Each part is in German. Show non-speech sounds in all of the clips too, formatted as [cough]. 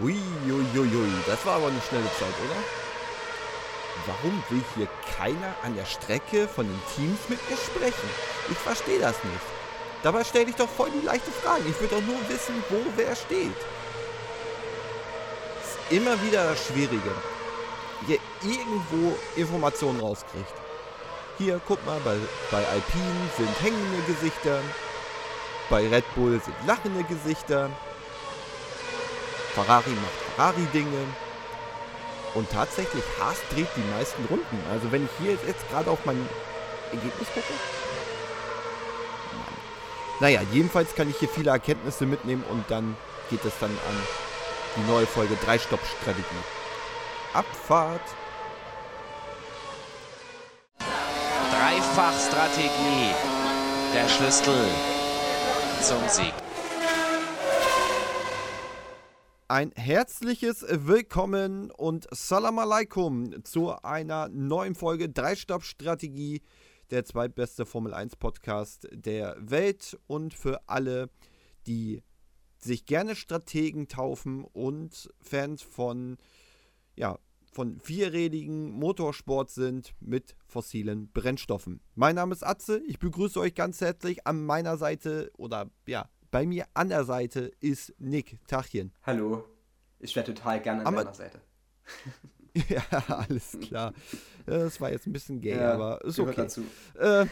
Uiuiui, das war aber eine schnelle Zeit, oder? Warum will hier keiner an der Strecke von den Teams mit mir sprechen? Ich verstehe das nicht. Dabei stelle ich doch voll die leichte Frage. Ich will doch nur wissen, wo wer steht. Ist immer wieder das Schwierige. Hier irgendwo Informationen rauskriegt. Hier, guck mal, bei, bei Alpine sind hängende Gesichter. Bei Red Bull sind lachende Gesichter. Ferrari macht Ferrari-Dinge. Und tatsächlich, Haas dreht die meisten Runden. Also wenn ich hier jetzt, jetzt gerade auf mein Ergebnis gucke. Mann. Naja, jedenfalls kann ich hier viele Erkenntnisse mitnehmen und dann geht es dann an die neue Folge 3-Stopp-Strategie. Abfahrt. Dreifach-Strategie. Der Schlüssel zum Sieg. Ein herzliches Willkommen und Salam Alaikum zu einer neuen Folge 3-Stopp-Strategie, der zweitbeste Formel 1 Podcast der Welt und für alle, die sich gerne Strategen taufen und Fans von, ja, von vierrädigen Motorsport sind mit fossilen Brennstoffen. Mein Name ist Atze, ich begrüße euch ganz herzlich an meiner Seite oder ja, bei mir an der Seite ist Nick. Tachchen. Hallo. Ich wäre total gerne an deiner Seite. [laughs] Ja, alles klar. Das war jetzt ein bisschen gay, Ja, aber ist okay. dazu. Äh,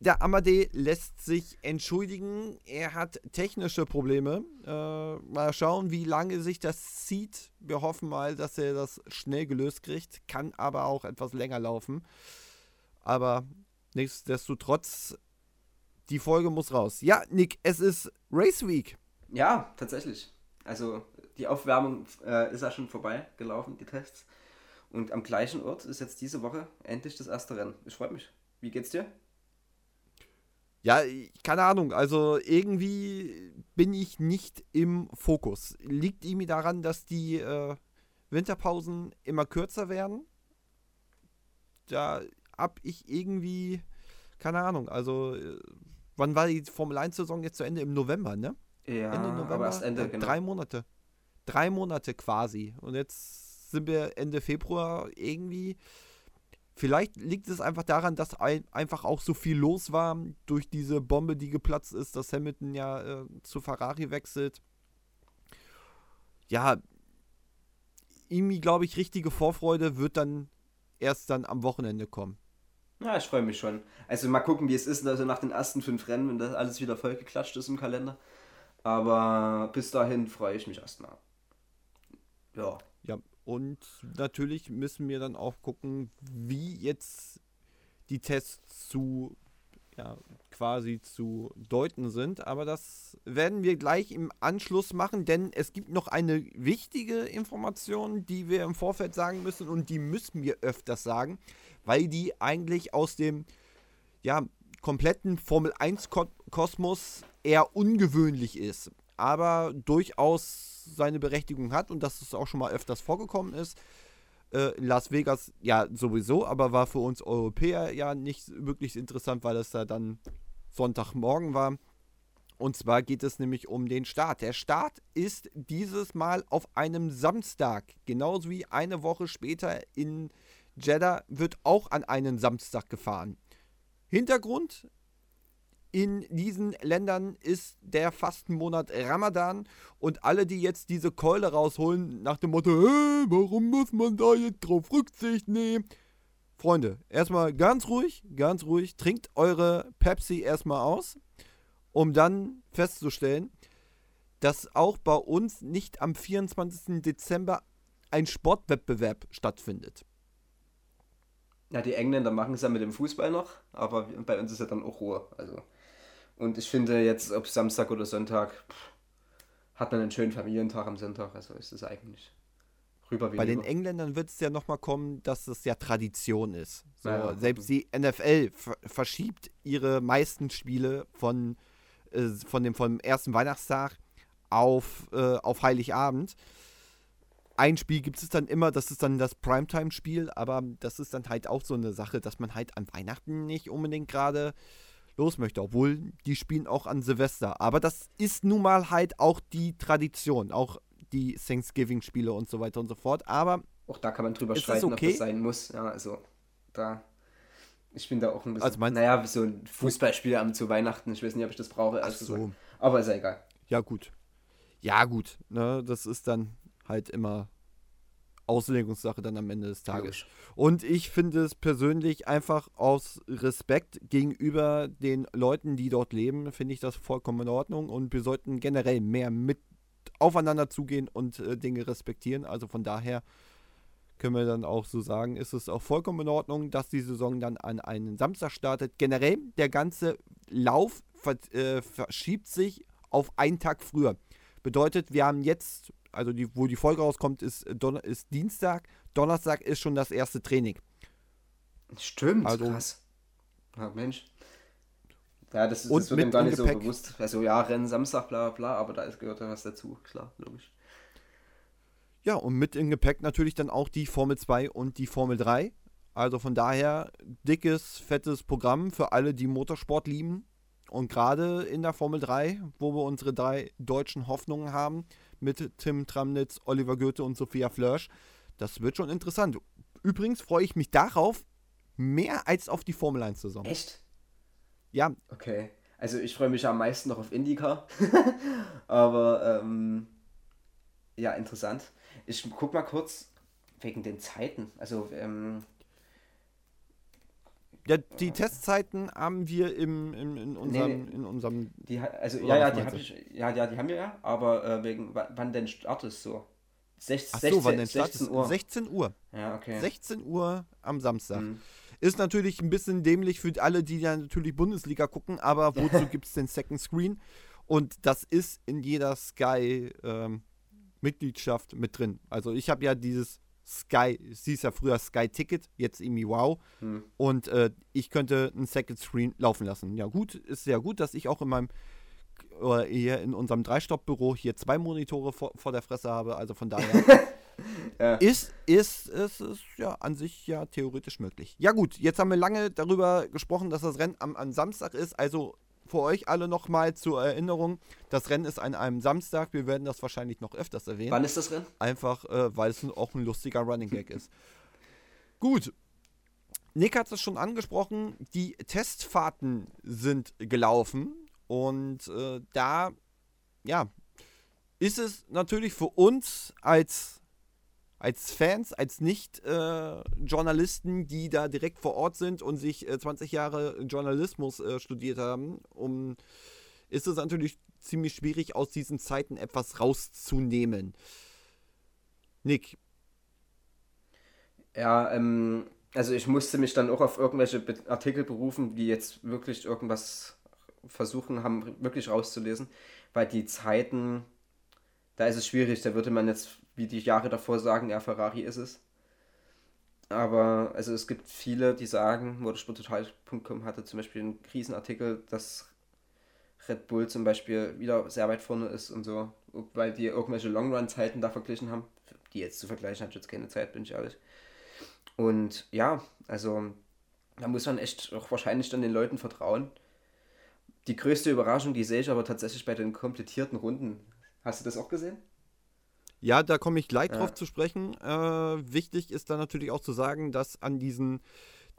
der Amadee lässt sich entschuldigen. Er hat technische Probleme. Äh, mal schauen, wie lange sich das zieht. Wir hoffen mal, dass er das schnell gelöst kriegt. Kann aber auch etwas länger laufen. Aber nichtsdestotrotz, die Folge muss raus. Ja, Nick, es ist Race Week. Ja, tatsächlich. Also die Aufwärmung äh, ist ja schon vorbei gelaufen, die Tests. Und am gleichen Ort ist jetzt diese Woche endlich das erste Rennen. Ich freue mich. Wie geht's dir? Ja, keine Ahnung. Also irgendwie bin ich nicht im Fokus. Liegt irgendwie daran, dass die äh, Winterpausen immer kürzer werden? Da hab ich irgendwie, keine Ahnung. Also, äh, wann war die Formel 1-Saison jetzt zu Ende? Im November, ne? Ja, Ende November. aber erst Ende, Äh, genau. Drei Monate. Drei Monate quasi. Und jetzt sind wir Ende Februar irgendwie. Vielleicht liegt es einfach daran, dass ein, einfach auch so viel los war durch diese Bombe, die geplatzt ist, dass Hamilton ja äh, zu Ferrari wechselt. Ja, irgendwie glaube ich, richtige Vorfreude wird dann erst dann am Wochenende kommen. Ja, ich freue mich schon. Also mal gucken, wie es ist, also nach den ersten fünf Rennen, wenn das alles wieder vollgeklatscht ist im Kalender. Aber bis dahin freue ich mich erstmal. Ja. Ja, und natürlich müssen wir dann auch gucken, wie jetzt die Tests zu, ja, quasi zu deuten sind. Aber das werden wir gleich im Anschluss machen, denn es gibt noch eine wichtige Information, die wir im Vorfeld sagen müssen und die müssen wir öfters sagen, weil die eigentlich aus dem, ja, kompletten Formel 1-Kosmos eher ungewöhnlich ist, aber durchaus seine Berechtigung hat und dass es auch schon mal öfters vorgekommen ist. Äh, Las Vegas ja sowieso, aber war für uns Europäer ja nicht wirklich interessant, weil es da dann Sonntagmorgen war. Und zwar geht es nämlich um den Start. Der Start ist dieses Mal auf einem Samstag, genauso wie eine Woche später in Jeddah wird auch an einen Samstag gefahren. Hintergrund in diesen Ländern ist der Fastenmonat Ramadan und alle, die jetzt diese Keule rausholen nach dem Motto, "Hä, warum muss man da jetzt drauf Rücksicht nehmen? Freunde, erstmal ganz ruhig, ganz ruhig, trinkt eure Pepsi erstmal aus, um dann festzustellen, dass auch bei uns nicht am 24. Dezember ein Sportwettbewerb stattfindet. Ja, die Engländer machen es ja mit dem Fußball noch, aber bei uns ist ja dann auch Ruhe. Also. Und ich finde jetzt, ob Samstag oder Sonntag, pff, hat man einen schönen Familientag am Sonntag, also ist es eigentlich rüber wie Bei den. Engländern wird es ja nochmal kommen, dass es ja Tradition ist. So, Ja, ja. selbst die NFL ver verschiebt ihre meisten Spiele von, äh, von dem, vom ersten Weihnachtstag auf, äh, auf Heiligabend. Ein Spiel gibt es dann immer, das ist dann das Primetime-Spiel, aber das ist dann halt auch so eine Sache, dass man halt an Weihnachten nicht unbedingt gerade los möchte, obwohl die spielen auch an Silvester. Aber das ist nun mal halt auch die Tradition. Auch die Thanksgiving-Spiele und so weiter und so fort. Aber Auch da kann man drüber streiten, okay? ob das sein muss. Ja, also da. Ich bin da auch ein bisschen. Also naja, so ein Fußballspiel am zu Weihnachten. Ich weiß nicht, ob ich das brauche. ehrlich so. Aber ist ja egal. Ja, gut. Ja, gut. Ne, das ist dann halt immer Auslegungssache dann am Ende des Tages. Logisch. Und ich finde es persönlich einfach aus Respekt gegenüber den Leuten, die dort leben, finde ich das vollkommen in Ordnung. Und wir sollten generell mehr mit aufeinander zugehen und äh, Dinge respektieren. Also von daher können wir dann auch so sagen, ist es auch vollkommen in Ordnung, dass die Saison dann an einen Samstag startet. Generell, der ganze Lauf ver äh, verschiebt sich auf einen Tag früher. Bedeutet, wir haben jetzt, also die, wo die Folge rauskommt, ist, äh, ist Dienstag. Donnerstag ist schon das erste Training. Stimmt, Also- krass. Ja, Mensch. Ja, das, das wird ihm gar nicht so Gepäck. bewusst. Also ja, Rennen Samstag, bla bla, bla, aber da ist, gehört ja was dazu. Klar, logisch. Ja, und mit im Gepäck natürlich dann auch die Formel 2 und die Formel 3. Also von daher dickes, fettes Programm für alle, die Motorsport lieben. Und gerade in der Formel 3, wo wir unsere drei deutschen Hoffnungen haben, mit Tim Tramnitz, Oliver Goethe und Sophia Flörsch, das wird schon interessant. Übrigens freue ich mich darauf mehr als auf die Formel 1-Saison. Echt? Ja, Okay. Also ich freue mich am meisten noch auf Indica. [laughs] aber ähm, ja, interessant. Ich guck mal kurz wegen den Zeiten. Also, ähm, ja die Testzeiten haben wir im, im, in, unserem, nee. in unserem die also ja, ja, die habe ich, ja, ja, die haben wir ja, aber äh, wegen wa- wann denn Start ist so? 16, Ach so, wann denn Start 16 ist? Uhr. 16 Uhr. Ja, okay. 16 Uhr am Samstag. Mhm. Ist natürlich ein bisschen dämlich für alle, die ja natürlich Bundesliga gucken, aber [laughs] wozu gibt es den Second Screen? Und das ist in jeder Sky-Mitgliedschaft mit drin. Also ich habe ja dieses Sky, es hieß ja früher Sky Ticket, jetzt irgendwie Wow. Hm. Und äh, ich könnte einen Second Screen laufen lassen. Ja gut, ist sehr gut, dass ich auch in meinem oder hier in unserem Dreistopp-Büro hier zwei Monitore vor, vor der Fresse habe. Also von daher [laughs] Ja. ist, ist, ist, ist ja an sich ja theoretisch möglich. Ja gut, jetzt haben wir lange darüber gesprochen, dass das Rennen am, am Samstag ist. Also für euch alle nochmal zur Erinnerung, das Rennen ist an einem Samstag. Wir werden das wahrscheinlich noch öfters erwähnen. Wann ist das Rennen? Einfach, äh, weil es auch ein lustiger Running Gag ist. Gut. Nick hat es schon angesprochen, die Testfahrten sind gelaufen und äh, da, ja, ist es natürlich für uns als, als Fans, als Nicht-Journalisten, die da direkt vor Ort sind und sich äh, 20 Jahre Journalismus äh, studiert haben, um, ist es natürlich ziemlich schwierig, aus diesen Zeiten etwas rauszunehmen. Nick, Ja, ähm, also ich musste mich dann auch auf irgendwelche Be Artikel berufen, die jetzt wirklich irgendwas versuchen haben, wirklich rauszulesen, weil die Zeiten, da ist es schwierig, da würde man jetzt wie die Jahre davor sagen, ja, Ferrari ist es. Aber also es gibt viele, die sagen, motorsporttotal.com hatte zum Beispiel einen Krisenartikel, dass Red Bull zum Beispiel wieder sehr weit vorne ist und so, weil die irgendwelche Long-Run-Zeiten da verglichen haben. Die jetzt zu vergleichen, hat jetzt keine Zeit, bin ich ehrlich. Und ja, also da muss man echt auch wahrscheinlich dann den Leuten vertrauen. Die größte Überraschung, die sehe ich aber tatsächlich bei den komplettierten Runden. Hast du das auch gesehen? Ja, da komme ich gleich Ja. drauf zu sprechen. Äh, wichtig ist dann natürlich auch zu sagen, dass an diesen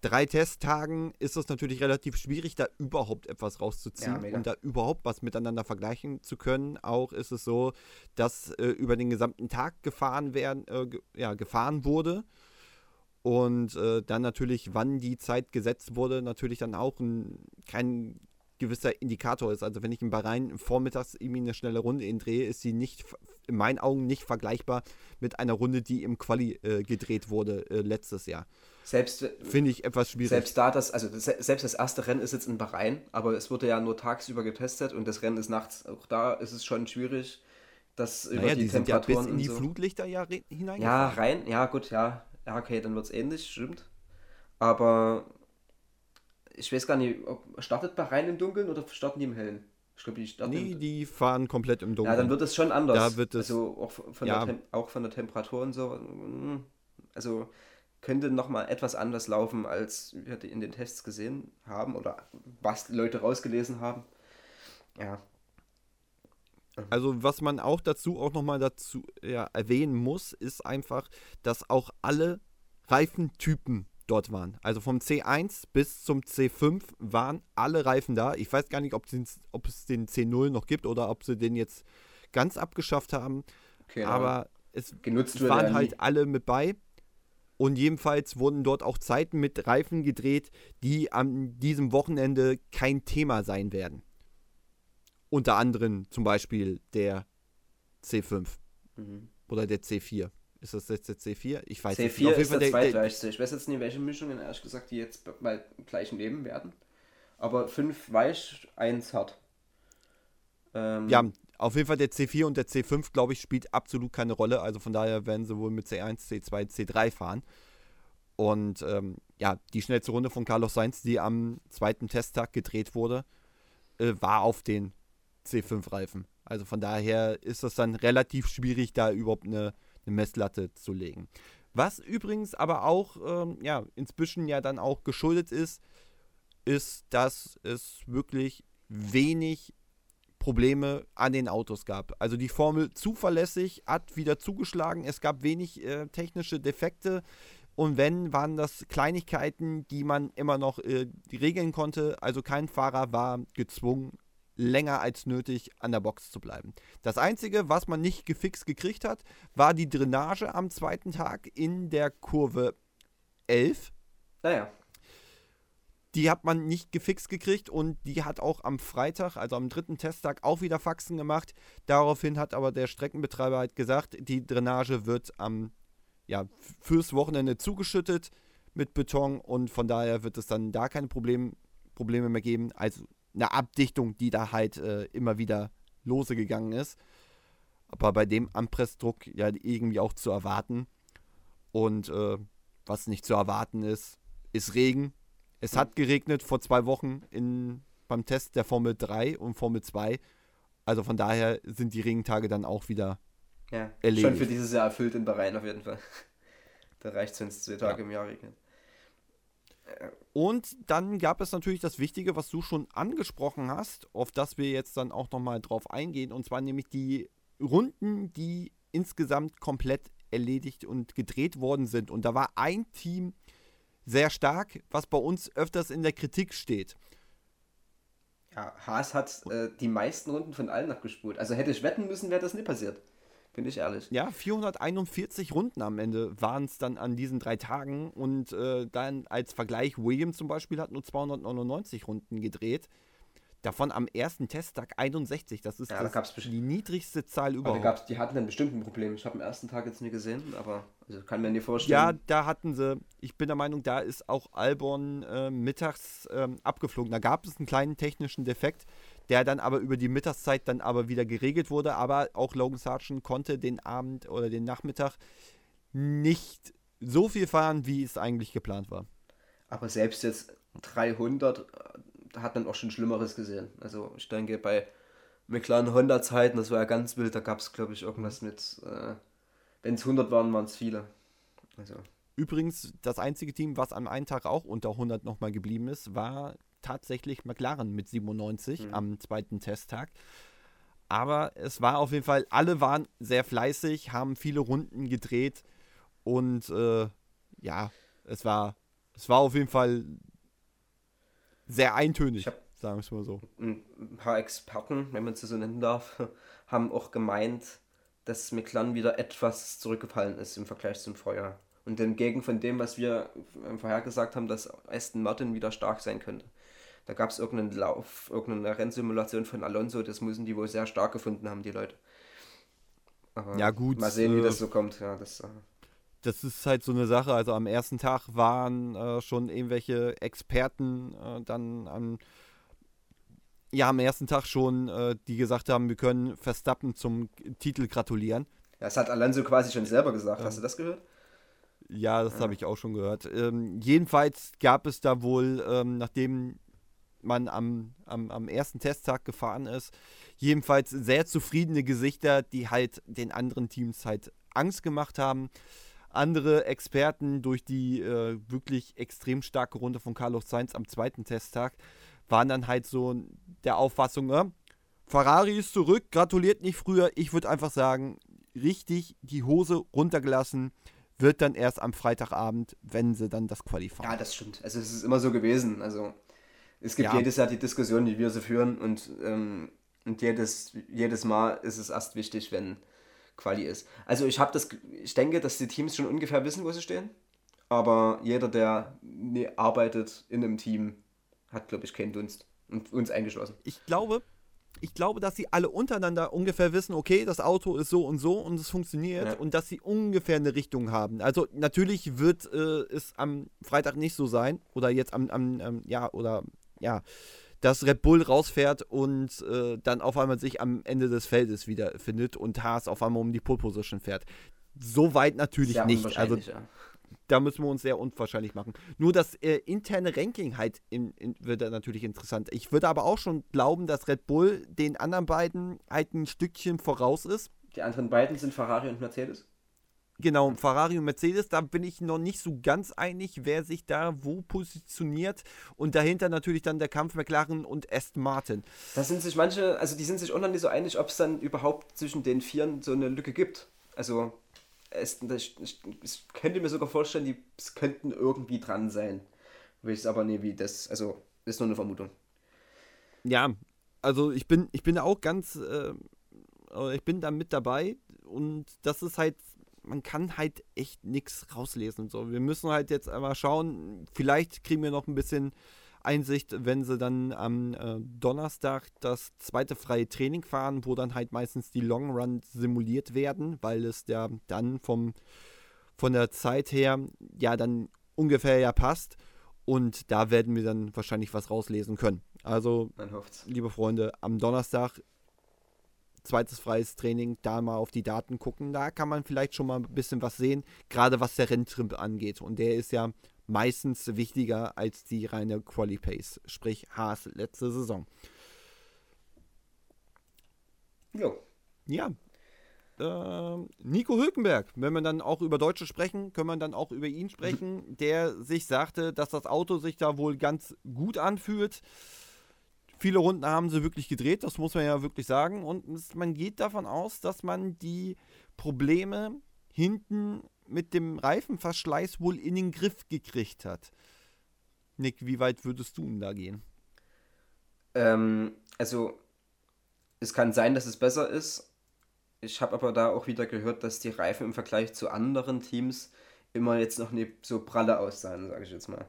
drei Testtagen ist es natürlich relativ schwierig, da überhaupt etwas Ja, rauszuziehen mega. und da überhaupt was miteinander vergleichen zu können. Auch ist es so, dass äh, über den gesamten Tag gefahren werden, äh, ge ja, gefahren wurde. Und äh, dann natürlich, wann die Zeit gesetzt wurde, natürlich dann auch ein, kein gewisser Indikator ist. Also wenn ich in Bahrain vormittags irgendwie eine schnelle Runde drehe, ist sie nicht, in meinen Augen nicht vergleichbar mit einer Runde, die im Quali äh, gedreht wurde äh, letztes Jahr. Selbst, Finde ich etwas schwierig. selbst da, das, also das, selbst das erste Rennen ist jetzt in Bahrain, aber es wurde ja nur tagsüber getestet und das Rennen ist nachts. Auch da ist es schon schwierig, dass über naja, die, die, sind ja Temperaturen bis in die so. Flutlichter ja re- Ja, rein, ja gut, ja. Ja, okay, dann wird es ähnlich, stimmt. Aber ich weiß gar nicht, ob startet Bahrain im Dunkeln oder starten die im Hellen? Ich glaube, die starten Nee, die fahren komplett im Dunkeln. Ja, dann wird es schon anders. Da wird es- also auch von, ja. der, auch von der Temperatur und so. mm, Also könnte nochmal etwas anders laufen, als wir in den Tests gesehen haben oder was die Leute rausgelesen haben. Ja, Also was man auch dazu auch nochmal dazu ja, erwähnen muss, ist einfach, dass auch alle Reifentypen dort waren. Also vom C1 bis zum C5 waren alle Reifen da. Ich weiß gar nicht, ob, ob es den C0 noch gibt oder ob sie den jetzt ganz abgeschafft haben. Okay, aber es, es waren halt alle mit bei. Und jedenfalls wurden dort auch Zeiten mit Reifen gedreht, die an diesem Wochenende kein Thema sein werden. Unter anderem zum Beispiel der C5 mhm. oder der C4. Ist das jetzt der C4? Ich weiß C4 nicht. Auf ist der, der. Ich weiß jetzt nicht, welche Mischungen, ehrlich gesagt, die jetzt bei gleichen nehmen werden. Aber 5 weich, 1 hart. Ähm, ja, auf jeden Fall der C4 und der C5, glaube ich, spielt absolut keine Rolle. Also von daher werden sie wohl mit C1, C2, C3 fahren. Und ähm, ja, die schnellste Runde von Carlos Sainz, die am zweiten Testtag gedreht wurde, äh, war auf den C5-Reifen. Also von daher ist es dann relativ schwierig, da überhaupt eine, eine Messlatte zu legen. Was übrigens aber auch ähm, ja, inzwischen ja dann auch geschuldet ist, ist, dass es wirklich wenig Probleme an den Autos gab. Also die Formel zuverlässig hat wieder zugeschlagen. Es gab wenig äh, technische Defekte. Und wenn, waren das Kleinigkeiten, die man immer noch äh, regeln konnte. Also kein Fahrer war gezwungen, länger als nötig an der Box zu bleiben. Das Einzige, was man nicht gefixt gekriegt hat, war die Drainage am zweiten Tag in der Kurve 11. Naja. Die hat man nicht gefixt gekriegt und die hat auch am Freitag, also am dritten Testtag, auch wieder Faxen gemacht. Daraufhin hat aber der Streckenbetreiber halt gesagt, die Drainage wird am, ja, fürs Wochenende zugeschüttet mit Beton und von daher wird es dann da keine Problem, Probleme mehr geben. Also eine Abdichtung, die da halt äh, immer wieder lose gegangen ist. Aber bei dem Anpressdruck ja irgendwie auch zu erwarten. Und äh, was nicht zu erwarten ist, ist Regen. Es hat geregnet vor zwei Wochen in, beim Test der Formel 3 und Formel 2. Also von daher sind die Regentage dann auch wieder ja, erledigt. Schon für dieses Jahr erfüllt in Bahrain auf jeden Fall. [laughs] da reicht es, wenn es zwei Tage ja. im Jahr regnet. Und dann gab es natürlich das Wichtige, was du schon angesprochen hast, auf das wir jetzt dann auch nochmal drauf eingehen, und zwar nämlich die Runden, die insgesamt komplett erledigt und gedreht worden sind. Und da war ein Team sehr stark, was bei uns öfters in der Kritik steht. Ja, Haas hat äh, die meisten Runden von allen abgespult. Also hätte ich wetten müssen, wäre das nie passiert. Bin ich ehrlich. Ja, 441 Runden am Ende waren es dann an diesen drei Tagen. Und äh, dann als Vergleich, Williams zum Beispiel hat nur 299 Runden gedreht. Davon am ersten Testtag 61. Das ist ja, das da die niedrigste Zahl überhaupt. Aber die hatten dann bestimmt ein Problem. Ich habe am ersten Tag jetzt nie gesehen, aber also kann mir nicht vorstellen. Ja, da hatten sie, ich bin der Meinung, da ist auch Albon äh, mittags äh, abgeflogen. Da gab es einen kleinen technischen Defekt der dann aber über die Mittagszeit dann aber wieder geregelt wurde. Aber auch Logan Sargent konnte den Abend oder den Nachmittag nicht so viel fahren, wie es eigentlich geplant war. Aber selbst jetzt 300 äh, hat man auch schon Schlimmeres gesehen. Also ich denke, bei McLaren Honda-Zeiten, das war ja ganz wild, da gab es, glaube ich, irgendwas mit, äh, wenn es 100 waren, waren es viele. Also. Übrigens, das einzige Team, was am einen Tag auch unter 100 nochmal geblieben ist, war tatsächlich McLaren mit 97 mhm. am zweiten Testtag. Aber es war auf jeden Fall, alle waren sehr fleißig, haben viele Runden gedreht und äh, ja, es war, es war auf jeden Fall sehr eintönig, sagen wir es mal so. Ein paar Experten, wenn man sie so nennen darf, [laughs] haben auch gemeint, dass McLaren wieder etwas zurückgefallen ist im Vergleich zum Vorjahr. Und entgegen von dem, was wir vorher gesagt haben, dass Aston Martin wieder stark sein könnte. Da gab es irgendeinen Lauf, irgendeine Rennsimulation von Alonso, das müssen die wohl sehr stark gefunden haben, die Leute. Aber ja, gut. Mal sehen, wie äh, das so kommt. Ja, das, äh, das ist halt so eine Sache. Also am ersten Tag waren äh, schon irgendwelche Experten äh, dann am, ja, am ersten Tag schon, äh, die gesagt haben, wir können Verstappen zum Titel gratulieren. Ja, das hat Alonso quasi schon selber gesagt. Hast du das gehört? Ja, das ja. habe ich auch schon gehört. Ähm, jedenfalls gab es da wohl, ähm, nachdem man am, am, am ersten Testtag gefahren ist. Jedenfalls sehr zufriedene Gesichter, die halt den anderen Teams halt Angst gemacht haben. Andere Experten durch die äh, wirklich extrem starke Runde von Carlos Sainz am zweiten Testtag waren dann halt so der Auffassung, äh, Ferrari ist zurück, gratuliert nicht früher. Ich würde einfach sagen, richtig die Hose runtergelassen wird dann erst am Freitagabend, wenn sie dann das Quali fahren. Ja, das stimmt. Also es ist immer so gewesen. Also es gibt Ja. jedes Jahr die Diskussion, die wir so führen und, ähm, und jedes, jedes Mal ist es erst wichtig, wenn Quali ist. Also ich habe das, ich denke, dass die Teams schon ungefähr wissen, wo sie stehen. Aber jeder, der arbeitet in einem Team, hat, glaube ich, keinen Dunst. Und uns eingeschlossen. Ich glaube, ich glaube, dass sie alle untereinander ungefähr wissen, okay, das Auto ist so und so und es funktioniert Ja. und dass sie ungefähr eine Richtung haben. Also natürlich wird äh, es am Freitag nicht so sein oder jetzt am, am, am ja, oder ja, dass Red Bull rausfährt und äh, dann auf einmal sich am Ende des Feldes wiederfindet und Haas auf einmal um die Pole Position fährt. So weit natürlich Sehr nicht. Also ja. da müssen wir uns sehr unwahrscheinlich machen. Nur das äh, interne Ranking halt in, in, wird natürlich interessant. Ich würde aber auch schon glauben, dass Red Bull den anderen beiden halt ein Stückchen voraus ist. Die anderen beiden sind Ferrari und Mercedes. Genau, Ferrari und Mercedes, da bin ich noch nicht so ganz einig, wer sich da wo positioniert. Und dahinter natürlich dann der Kampf McLaren und Aston Martin. Da sind sich manche, also die sind sich auch noch nicht so einig, ob es dann überhaupt zwischen den Vieren so eine Lücke gibt. Also es, das, ich, ich könnte mir sogar vorstellen, die könnten irgendwie dran sein. Weiß aber nie, wie das, also ist nur eine Vermutung. Ja, also ich bin, ich bin auch ganz, äh, ich bin da mit dabei und das ist halt, man kann halt echt nichts rauslesen. So, wir müssen halt jetzt einmal schauen, vielleicht kriegen wir noch ein bisschen Einsicht, wenn sie dann am äh, Donnerstag das zweite freie Training fahren, wo dann halt meistens die Long Run simuliert werden, weil es ja dann vom, von der Zeit her ja dann ungefähr ja passt. Und da werden wir dann wahrscheinlich was rauslesen können. Also liebe Freunde, am Donnerstag zweites freies Training, da mal auf die Daten gucken. Da kann man vielleicht schon mal ein bisschen was sehen, gerade was der Renntrimp angeht. Und der ist ja meistens wichtiger als die reine Quali Pace, sprich Haas letzte Saison. Jo. Ja. Ähm, Nico Hülkenberg, wenn wir dann auch über Deutsche sprechen, können wir dann auch über ihn sprechen, [laughs] der sich sagte, dass das Auto sich da wohl ganz gut anfühlt. Viele Runden haben sie wirklich gedreht, das muss man ja wirklich sagen. Und man geht davon aus, dass man die Probleme hinten mit dem Reifenverschleiß wohl in den Griff gekriegt hat. Nick, wie weit würdest du denn da gehen? Ähm, also, es kann sein, dass es besser ist. Ich habe aber da auch wieder gehört, dass die Reifen im Vergleich zu anderen Teams immer jetzt noch nicht so pralle aussahen, sage ich jetzt mal.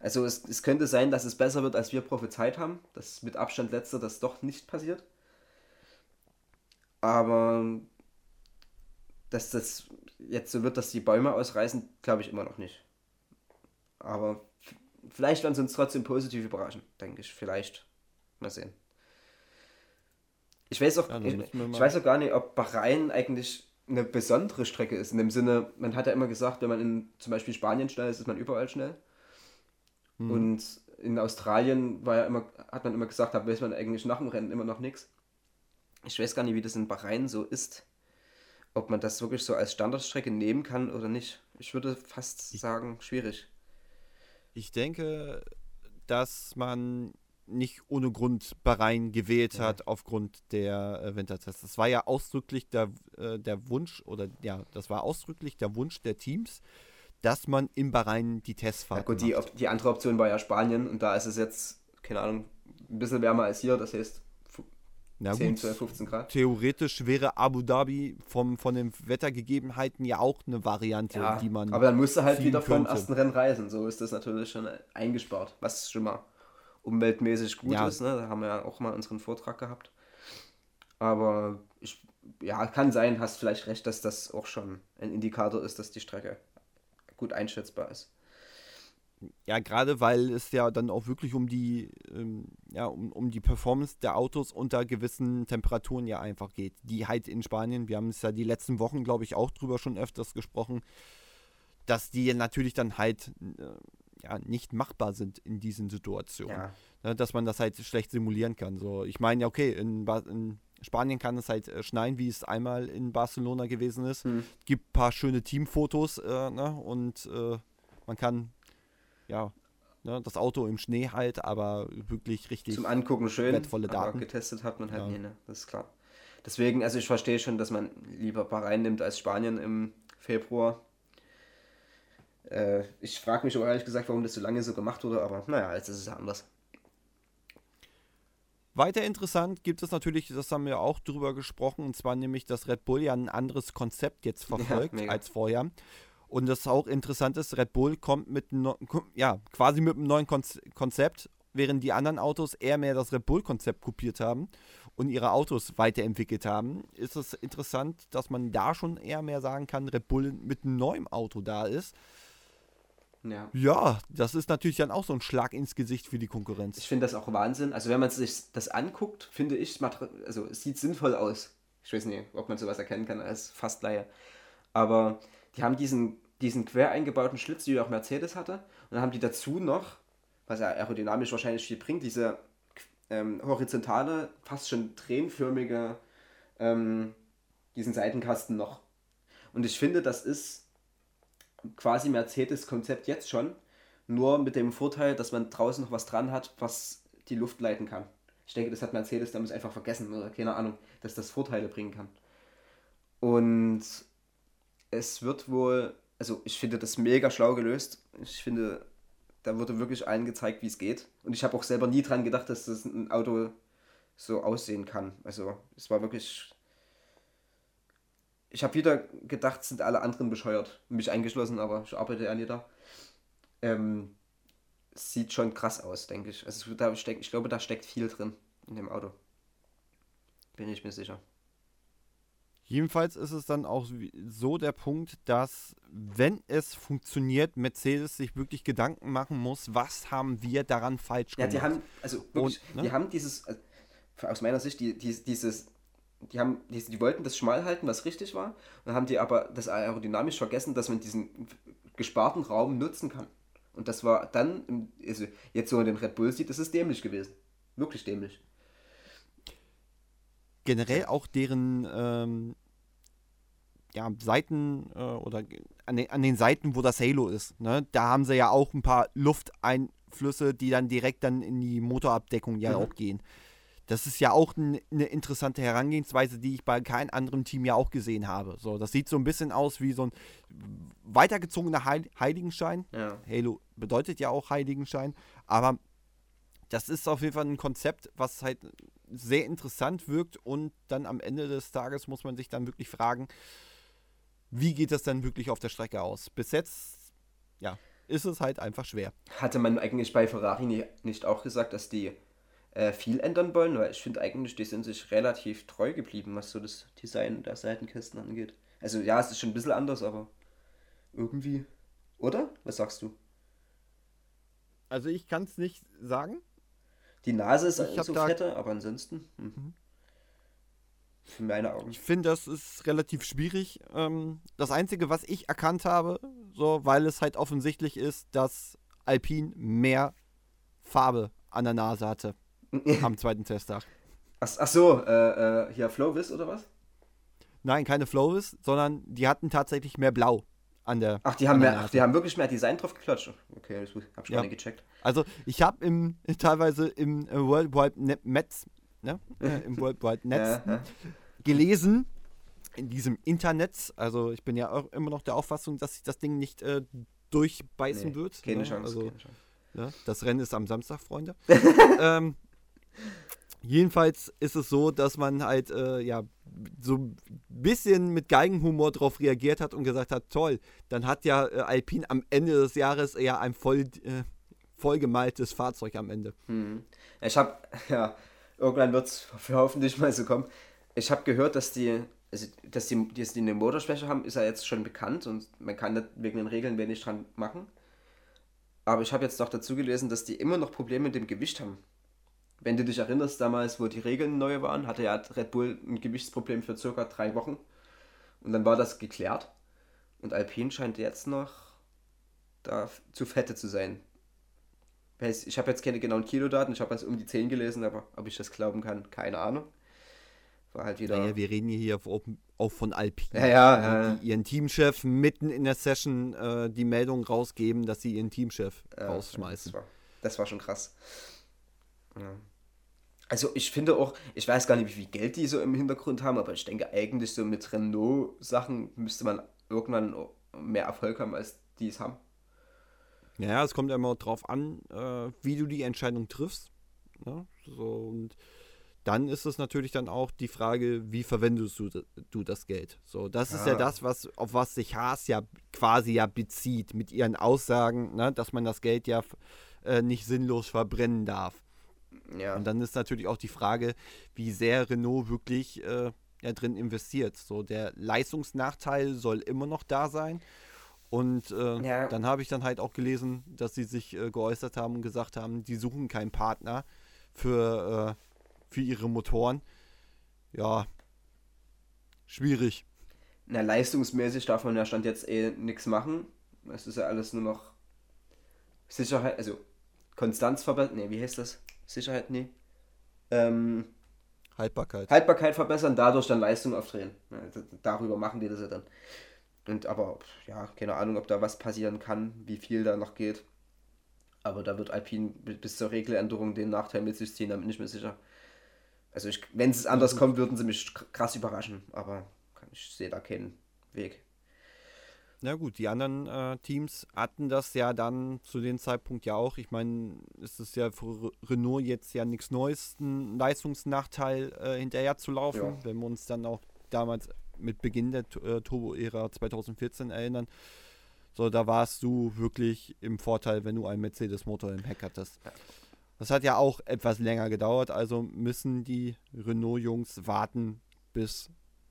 Also es, es könnte sein, dass es besser wird, als wir prophezeit haben, dass mit Abstand letzter das doch nicht passiert. Aber dass das jetzt so wird, dass die Bäume ausreißen, glaube ich immer noch nicht. Aber vielleicht werden sie uns trotzdem positiv überraschen, denke ich. Vielleicht. Mal sehen. Ich weiß auch, Ja, ich, ich weiß auch gar nicht, ob Bahrain eigentlich eine besondere Strecke ist. In dem Sinne, man hat ja immer gesagt, wenn man in zum Beispiel Spanien schnell ist, ist man überall schnell. Hm. Und in Australien war ja immer, hat man immer gesagt, da weiß man eigentlich nach dem Rennen immer noch nichts. Ich weiß gar nicht, wie das in Bahrain so ist. Ob man das wirklich so als Standardstrecke nehmen kann oder nicht. Ich würde fast sagen, schwierig. Ich denke, dass man nicht ohne Grund Bahrain gewählt Ja. hat aufgrund der äh, Wintertests. Das war ja ausdrücklich der, äh, der Wunsch, oder ja, das war ausdrücklich der Wunsch der Teams, dass man in Bahrain die Ja, Testfahrt gut, die, macht. Die andere Option war ja Spanien und da ist es jetzt, keine Ahnung, ein bisschen wärmer als hier, das heißt Na 10, gut, 12, 15 Grad. theoretisch wäre Abu Dhabi vom, von den Wettergegebenheiten ja auch eine Variante, Ja, die man. aber dann musst du halt wieder vom könnte. ersten Rennen reisen. So ist das natürlich schon eingespart, was schon mal umweltmäßig gut Ja. ist. Ne? Da haben wir ja auch mal unseren Vortrag gehabt. Aber ich, ja, kann sein, hast vielleicht recht, dass das auch schon ein Indikator ist, dass die Strecke gut einschätzbar ist. Ja, gerade weil es ja dann auch wirklich um die, ähm, ja, um, um die Performance der Autos unter gewissen Temperaturen ja einfach geht. Die halt in Spanien, wir haben es ja die letzten Wochen, glaube ich, auch drüber schon öfters gesprochen, dass die natürlich dann halt äh, ja, nicht machbar sind in diesen Situationen. Ja. Ne, dass man das halt schlecht simulieren kann. So, ich meine, ja, okay, in, in Spanien kann es halt äh, schneien, wie es einmal in Barcelona gewesen ist. Hm. Gibt ein paar schöne Teamfotos äh, ne, und äh, man kann ja ne, das Auto im Schnee halt, aber wirklich richtig. Zum Angucken schön, wertvolle aber Daten. getestet hat man halt Ja. nie, ne? Das ist klar. Deswegen, also ich verstehe schon, dass man lieber Bahrain nimmt als Spanien im Februar. Äh, ich frage mich auch ehrlich gesagt, warum das so lange so gemacht wurde, aber naja, jetzt ist es ja anders. Weiter interessant gibt es natürlich, das haben wir auch drüber gesprochen, und zwar nämlich, dass Red Bull ja ein anderes Konzept jetzt verfolgt mega. als vorher. Und das auch interessant ist, Red Bull kommt mit ja, quasi mit einem neuen Konz Konzept, während die anderen Autos eher mehr das Red Bull-Konzept kopiert haben und ihre Autos weiterentwickelt haben, ist es interessant, dass man da schon eher mehr sagen kann, Red Bull mit einem neuen Auto da ist. Ja. Ja, das ist natürlich dann auch so ein Schlag ins Gesicht für die Konkurrenz. Ich finde das auch Wahnsinn. Also wenn man sich das anguckt, finde ich, also es sieht sinnvoll aus. Ich weiß nicht, ob man sowas erkennen kann als Fastleihe. Aber die haben diesen, diesen quer eingebauten Schlitz, wie auch Mercedes hatte. Und dann haben die dazu noch, was ja aerodynamisch wahrscheinlich viel bringt, diese ähm, horizontale, fast schon tränenförmige, ähm, diesen Seitenkasten noch. Und ich finde, das ist quasi Mercedes-Konzept jetzt schon, nur mit dem Vorteil, dass man draußen noch was dran hat, was die Luft leiten kann. Ich denke, das hat Mercedes damals einfach vergessen oder keine Ahnung, dass das Vorteile bringen kann. Und es wird wohl, also ich finde das mega schlau gelöst. Ich finde, da wurde wirklich allen gezeigt, wie es geht. Und ich habe auch selber nie dran gedacht, dass das ein Auto so aussehen kann. Also es war wirklich. Ich habe wieder gedacht, sind alle anderen bescheuert. Mich eingeschlossen, aber ich arbeite ja nie da. Ähm, sieht schon krass aus, denke ich. Also da steckt, ich glaube, da steckt viel drin in dem Auto. Bin ich mir sicher. Jedenfalls ist es dann auch so der Punkt, dass wenn es funktioniert, Mercedes sich wirklich Gedanken machen muss, was haben wir daran falsch Ja, gemacht. die haben, also wirklich, Und, ne? die haben dieses, also, aus meiner Sicht, die, die, dieses, die haben, die, die wollten das schmal halten, was richtig war, und dann haben die aber das aerodynamisch vergessen, dass man diesen gesparten Raum nutzen kann. Und das war dann, also jetzt so in den Red Bull sieht, das ist dämlich gewesen. Wirklich dämlich. Generell auch deren ähm, ja, Seiten äh, oder an den, an den Seiten, wo das Halo ist. Ne? Da haben sie ja auch ein paar Lufteinflüsse, die dann direkt dann in die Motorabdeckung ja Mhm. auch gehen. Das ist ja auch eine interessante Herangehensweise, die ich bei keinem anderen Team ja auch gesehen habe. So, das sieht so ein bisschen aus wie so ein weitergezogener Heil Heiligenschein. Ja. Halo bedeutet ja auch Heiligenschein, aber das ist auf jeden Fall ein Konzept, was halt sehr interessant wirkt und dann am Ende des Tages muss man sich dann wirklich fragen, wie geht das dann wirklich auf der Strecke aus? Bis jetzt, ja, ist es halt einfach schwer. Hatte man eigentlich bei Ferrari nicht auch gesagt, dass die äh, viel ändern wollen? Weil ich finde eigentlich, die sind sich relativ treu geblieben, was so das Design der Seitenkästen angeht. Also ja, es ist schon ein bisschen anders, aber irgendwie. Oder? Was sagst du? Also ich kann es nicht sagen. Die Nase ist Ich hab so da- fette, aber ansonsten. Hm. Für meine Augen. Ich finde, das ist relativ schwierig. Ähm, das Einzige, was ich erkannt habe, so, weil es halt offensichtlich ist, dass Alpine mehr Farbe an der Nase hatte [laughs] am zweiten Testtag. Ach, ach so, äh, äh, hier Flowvis oder was? Nein, keine Flowis, sondern die hatten tatsächlich mehr Blau an der Ach, die haben, mehr, ach, die haben wirklich mehr Design drauf geklatscht. Okay, das hab ich Ja. gar nicht gecheckt. Also ich habe im [laughs] teilweise im äh, World Wide Net Netz, ne? äh, [laughs] im World Wide Netz Ja, ja. gelesen in diesem Internet. Also ich bin ja auch immer noch der Auffassung, dass sich das Ding nicht äh, durchbeißen Nee, wird. Keine ne? Chance. Also, keine Chance. Ja, das Rennen ist am Samstag, Freunde. ähm, jedenfalls ist es so, dass man halt äh, ja so ein bisschen mit Geigenhumor drauf reagiert hat und gesagt hat, toll, dann hat ja äh, Alpine am Ende des Jahres eher ein voll, äh, vollgemaltes Fahrzeug am Ende. Hm. Ich habe, [laughs] ja, irgendwann wird es hoffentlich mal so kommen. Ich habe gehört, dass die, also, dass die, dass die eine Motorschwäche haben, ist ja jetzt schon bekannt und man kann da wegen den Regeln wenig dran machen. Aber ich habe jetzt noch dazu gelesen, dass die immer noch Probleme mit dem Gewicht haben. Wenn du dich erinnerst, damals, wo die Regeln neu waren, hatte ja Red Bull ein Gewichtsproblem für circa drei Wochen. Und dann war das geklärt. Und Alpine scheint jetzt noch da zu fette zu sein. Ich habe jetzt keine genauen Kilodaten, ich habe was um die 10 gelesen, aber ob ich das glauben kann, keine Ahnung. War halt wieder. Naja, wir reden hier auch, auch von Alpine. Ja, ja, ja, ja. Die ihren Teamchef mitten in der Session äh, die Meldung rausgeben, dass sie ihren Teamchef Ja, rausschmeißen. das war- das war schon krass. Ja. Also ich finde auch, ich weiß gar nicht, wie viel Geld die so im Hintergrund haben, aber ich denke eigentlich so mit Renault-Sachen müsste man irgendwann mehr Erfolg haben, als die es haben. Ja, es kommt ja immer drauf an, äh, wie du die Entscheidung triffst. Ne? So, und dann ist es natürlich dann auch die Frage, wie verwendest du, du das Geld? So, das ja. ist ja das, was, auf was sich Haas ja quasi ja bezieht, mit ihren Aussagen, ne, dass man das Geld ja äh, nicht sinnlos verbrennen darf. Ja. Und dann ist natürlich auch die Frage, wie sehr Renault wirklich äh, ja, drin investiert. So, der Leistungsnachteil soll immer noch da sein. Und äh, ja. dann habe ich dann halt auch gelesen, dass sie sich äh, geäußert haben und gesagt haben, die suchen keinen Partner für, äh, für ihre Motoren. Ja, schwierig. Na, leistungsmäßig darf man ja Stand jetzt eh nichts machen. Es ist ja alles nur noch Sicherheit, also Konstanz verbessern. Ne, wie heißt das? Sicherheit, nee. Ähm, Haltbarkeit. Haltbarkeit verbessern, dadurch dann Leistung aufdrehen. Ja, darüber machen die das ja dann. Und aber, ja, keine Ahnung, ob da was passieren kann, wie viel da noch geht. Aber da wird Alpine bis zur Regeländerung den Nachteil mit sich ziehen, damit nicht mehr sicher. Also wenn es anders kommt, würden sie mich krass überraschen. Aber ich sehe da keinen Weg. Na gut, die anderen äh, Teams hatten das ja dann zu dem Zeitpunkt ja auch. Ich meine, es ist ja für Renault jetzt ja nichts Neues, einen Leistungsnachteil äh, hinterher zu laufen, ja. wenn wir uns dann auch damals mit Beginn der äh, Turbo-Ära 2014 erinnern. So, da warst du wirklich im Vorteil, wenn du einen Mercedes-Motor im Heck hattest. Das hat ja auch etwas länger gedauert, also müssen die Renault-Jungs warten bis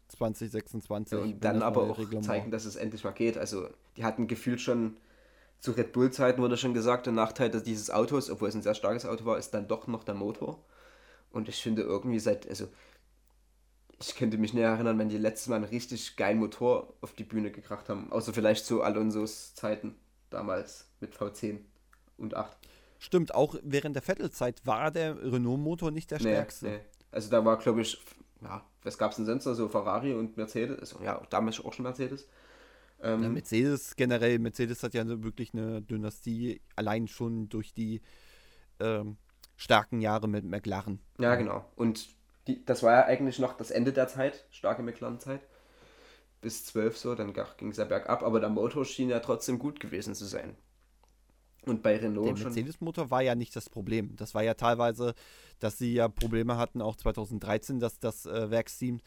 2026. Ja, und dann aber auch Reglement. zeigen, dass es endlich mal geht. Also die hatten gefühlt schon zu Red Bull-Zeiten wurde schon gesagt, der Nachteil dieses Autos, obwohl es ein sehr starkes Auto war, ist dann doch noch der Motor. Und ich finde irgendwie seit, also ich könnte mich näher erinnern, wenn die letztes Mal einen richtig geilen Motor auf die Bühne gekracht haben. Außer vielleicht zu Alonsos Zeiten damals mit V10 und 8. Stimmt, auch während der Vettel-Zeit war der Renault-Motor nicht der stärkste. Nee. Also da war, glaube ich, ja, was gab es denn sonst? So Ferrari und Mercedes, also, ja, damals auch schon Mercedes. Ähm, ja, Mercedes generell, Mercedes hat ja wirklich eine Dynastie, allein schon durch die ähm, starken Jahre mit McLaren. Ja, genau. Und die, das war ja eigentlich noch das Ende der Zeit, starke McLaren-Zeit. Bis 12 so, dann ging es ja bergab, aber der Motor schien ja trotzdem gut gewesen zu sein. Und bei Renault Der Mercedes-Motor war ja nicht das Problem. Das war ja teilweise, dass sie ja Probleme hatten, auch 2013, dass das äh, Werksteam,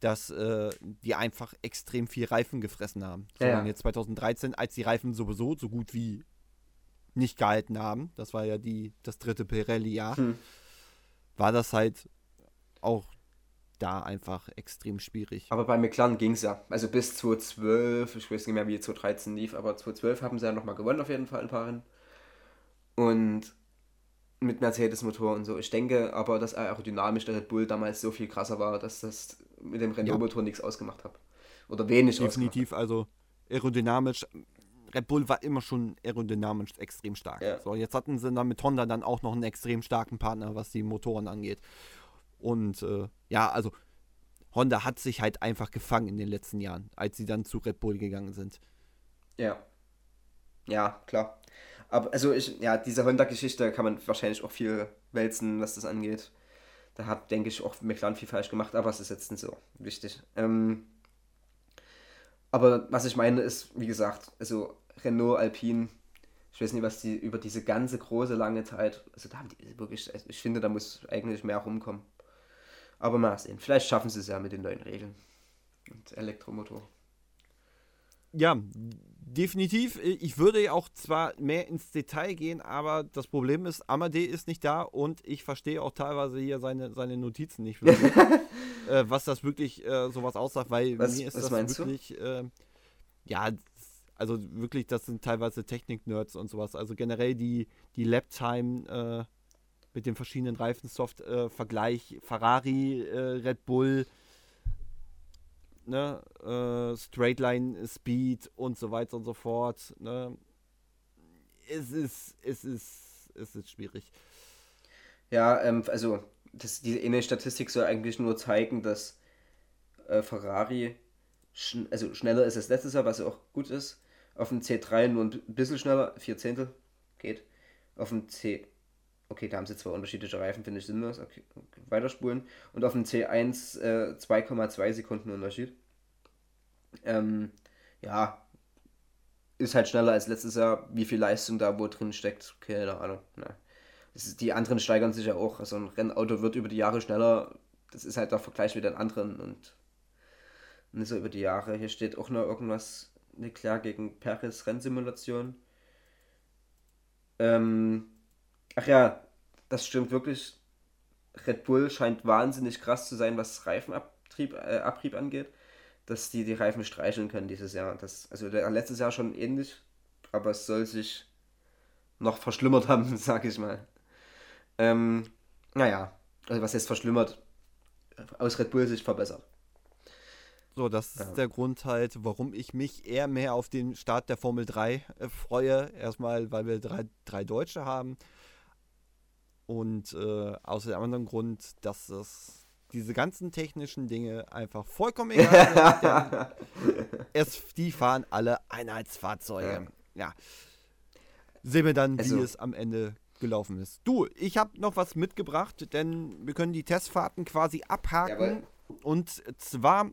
dass äh, die einfach extrem viel Reifen gefressen haben. So, ja. jetzt 2013, als die Reifen sowieso so gut wie nicht gehalten haben, das war ja die, das dritte Pirelli-Jahr, hm. war das halt auch da einfach extrem schwierig. Aber bei McLaren ging es ja. Also bis 2012, ich weiß nicht mehr, wie 2013 lief, aber 2012 haben sie ja nochmal gewonnen, auf jeden Fall ein paar Rennen. Und mit Mercedes-Motor und so. Ich denke aber, dass aerodynamisch der Red Bull damals so viel krasser war, dass das mit dem Renault-Motor ja. nichts ausgemacht hat. Oder wenig Definitiv, also aerodynamisch. Red Bull war immer schon aerodynamisch extrem stark. Ja. So, jetzt hatten sie dann mit Honda dann auch noch einen extrem starken Partner, was die Motoren angeht. Und äh, ja, also Honda hat sich halt einfach gefangen in den letzten Jahren, als sie dann zu Red Bull gegangen sind. Ja. Ja, klar. Aber also ich, ja, diese Honda-Geschichte kann man wahrscheinlich auch viel wälzen, was das angeht. Da hat, denke ich, auch McLaren viel falsch gemacht, aber es ist jetzt nicht so wichtig. Ähm, aber was ich meine ist, wie gesagt, also Renault, Alpine, ich weiß nicht, was die über diese ganze große lange Zeit, also da haben die wirklich, also ich finde, da muss eigentlich mehr rumkommen. Aber mal sehen, vielleicht schaffen sie es ja mit den neuen Regeln und Elektromotor. Ja, definitiv. Ich würde auch zwar mehr ins Detail gehen, aber das Problem ist, Amadee ist nicht da und ich verstehe auch teilweise hier seine, seine Notizen nicht wirklich, [laughs] äh, was das wirklich äh, sowas aussagt, weil was, mir ist das wirklich, äh, ja, also wirklich, das sind teilweise Technik-Nerds und sowas. Also generell die, die Lap-Time äh, mit den verschiedenen Reifensoft-Vergleich, äh, Ferrari, äh, Red Bull, ne, äh, Straightline Speed und so weiter und so fort. Ne. Es ist, es ist, es ist schwierig. Ja, ähm, also das, diese eine Statistik soll eigentlich nur zeigen, dass äh, Ferrari schn also schneller ist als letztes Jahr, was auch gut ist. Auf dem C3 nur ein bisschen schneller, vier Zehntel geht. Auf dem C, okay, da haben sie zwei unterschiedliche Reifen, finde ich sinnlos. Okay, okay, weiterspulen. Und auf dem C1 äh, 2,2 Sekunden Unterschied. Ähm, ja, ist halt schneller als letztes Jahr. Wie viel Leistung da wo drin steckt, keine Ahnung. Ne. Ist, die anderen steigern sich ja auch. Also ein Rennauto wird über die Jahre schneller. Das ist halt der Vergleich mit den anderen und nicht so über die Jahre. Hier steht auch noch irgendwas, Leclerc gegen Paris Rennsimulation. Ähm, ach ja, das stimmt wirklich. Red Bull scheint wahnsinnig krass zu sein, was Reifenabrieb äh, Abrieb angeht dass die die Reifen streicheln können dieses Jahr. Das, also letztes Jahr schon ähnlich, aber es soll sich noch verschlimmert [laughs] haben, sag ich mal. Ähm, naja, also was jetzt verschlimmert, aus Red Bull sich verbessert. So, das ist der Grund halt, warum ich mich eher mehr auf den Start der Formel 3 äh, freue. Erstmal, weil wir drei, drei Deutsche haben. Und äh, aus dem anderen Grund, dass es diese ganzen technischen Dinge einfach vollkommen egal sind. [laughs] es, die fahren alle Einheitsfahrzeuge. Ja. ja. Sehen wir dann, also, wie es am Ende gelaufen ist. Du, ich habe noch was mitgebracht, denn wir können die Testfahrten quasi abhaken. Jawohl. Und zwar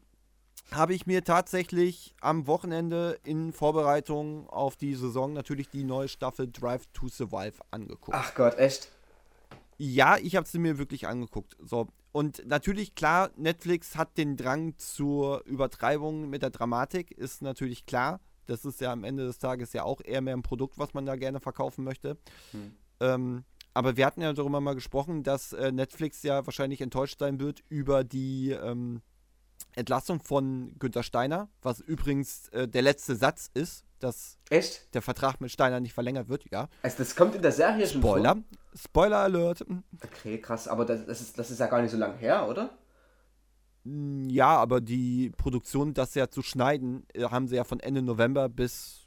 habe ich mir tatsächlich am Wochenende in Vorbereitung auf die Saison natürlich die neue Staffel Drive to Survive angeguckt. Ach Gott, echt? Ja, ich habe sie mir wirklich angeguckt. So, und natürlich, klar, Netflix hat den Drang zur Übertreibung mit der Dramatik, ist natürlich klar. Das ist ja am Ende des Tages ja auch eher mehr ein Produkt, was man da gerne verkaufen möchte. Hm. Ähm, aber wir hatten ja darüber mal gesprochen, dass äh, Netflix ja wahrscheinlich enttäuscht sein wird über die ähm, Entlassung von Günter Steiner, was übrigens äh, der letzte Satz ist dass Echt? der Vertrag mit Steiner nicht verlängert wird, ja. Also das kommt in der Serie schon Spoiler. Vor? Spoiler Alert. Okay, krass, aber das, das, ist, das ist ja gar nicht so lange her, oder? Mm, ja, aber die Produktion, das ja zu schneiden, äh, haben sie ja von Ende November bis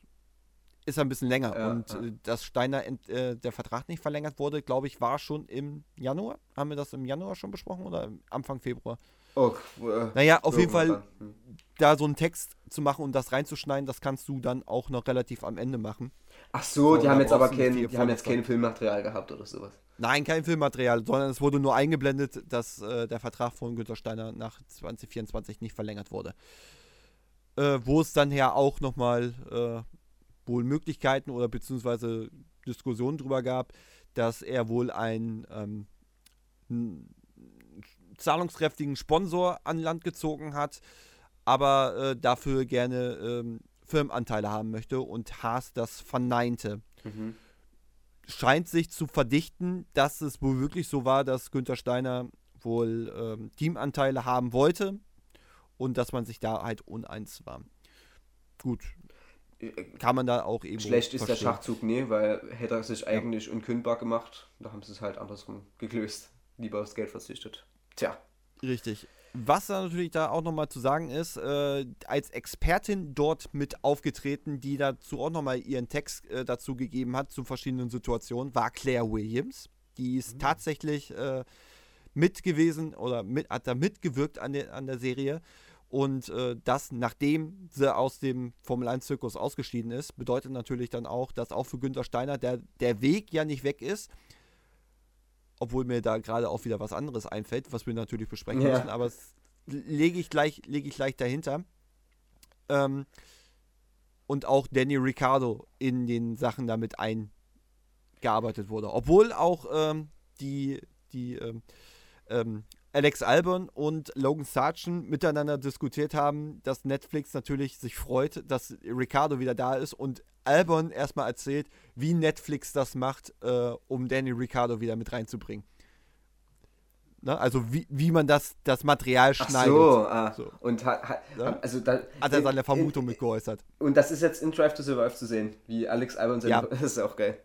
ist ein bisschen länger. Ja, und ja. Äh, dass Steiner äh, der Vertrag nicht verlängert wurde, glaube ich, war schon im Januar. Haben wir das im Januar schon besprochen oder Anfang Februar? Oh, äh, naja, auf jeden Fall hm. Da so einen Text zu machen und das reinzuschneiden, das kannst du dann auch noch relativ am Ende machen. Ach so, die haben jetzt aber kein, die haben jetzt kein Filmmaterial gehabt oder sowas. Nein, kein Filmmaterial, sondern es wurde nur eingeblendet, dass äh, der Vertrag von Günter Steiner nach 2024 nicht verlängert wurde. Äh, wo es dann ja auch nochmal äh, wohl Möglichkeiten oder beziehungsweise Diskussionen darüber gab, dass er wohl ein ähm, zahlungskräftigen Sponsor an Land gezogen hat, aber äh, dafür gerne ähm, Firmenanteile haben möchte und Haas das verneinte. Mhm. Scheint sich zu verdichten, dass es wohl wirklich so war, dass Günther Steiner wohl ähm, Teamanteile haben wollte und dass man sich da halt uneins war. Gut. Äh, Kann man da auch eben. Schlecht ist verstehen. der Schachzug, nee, weil hätte er sich eigentlich ja. unkündbar gemacht, da haben sie es halt andersrum gelöst. Lieber aufs Geld verzichtet. Tja. Richtig. Was da natürlich da auch nochmal zu sagen ist, äh, als Expertin dort mit aufgetreten, die dazu auch nochmal ihren Text äh, dazu gegeben hat zu verschiedenen Situationen, war Claire Williams. Die ist mhm. tatsächlich äh, mit gewesen oder mit, hat da mitgewirkt an der, an der Serie. Und äh, das, nachdem sie aus dem Formel 1-Zirkus ausgeschieden ist, bedeutet natürlich dann auch, dass auch für Günther Steiner der, der Weg ja nicht weg ist, obwohl mir da gerade auch wieder was anderes einfällt, was wir natürlich besprechen ja. müssen, aber das lege ich gleich, lege ich gleich dahinter. Ähm, und auch Danny Ricciardo in den Sachen damit eingearbeitet wurde. Obwohl auch ähm, die, die ähm, ähm Alex Albon und Logan Sargent miteinander diskutiert haben, dass Netflix natürlich sich freut, dass Ricardo wieder da ist und Albon erstmal erzählt, wie Netflix das macht, äh, um Danny Ricardo wieder mit reinzubringen. Ne? Also wie, wie man das, das Material schneidet. Ach so, ah. so. und ha, ha, ne? also da, hat er seine Vermutung in, mit geäußert. Und das ist jetzt in Drive to Survive zu sehen, wie Alex Albon seine, ja. [laughs] das ist auch geil.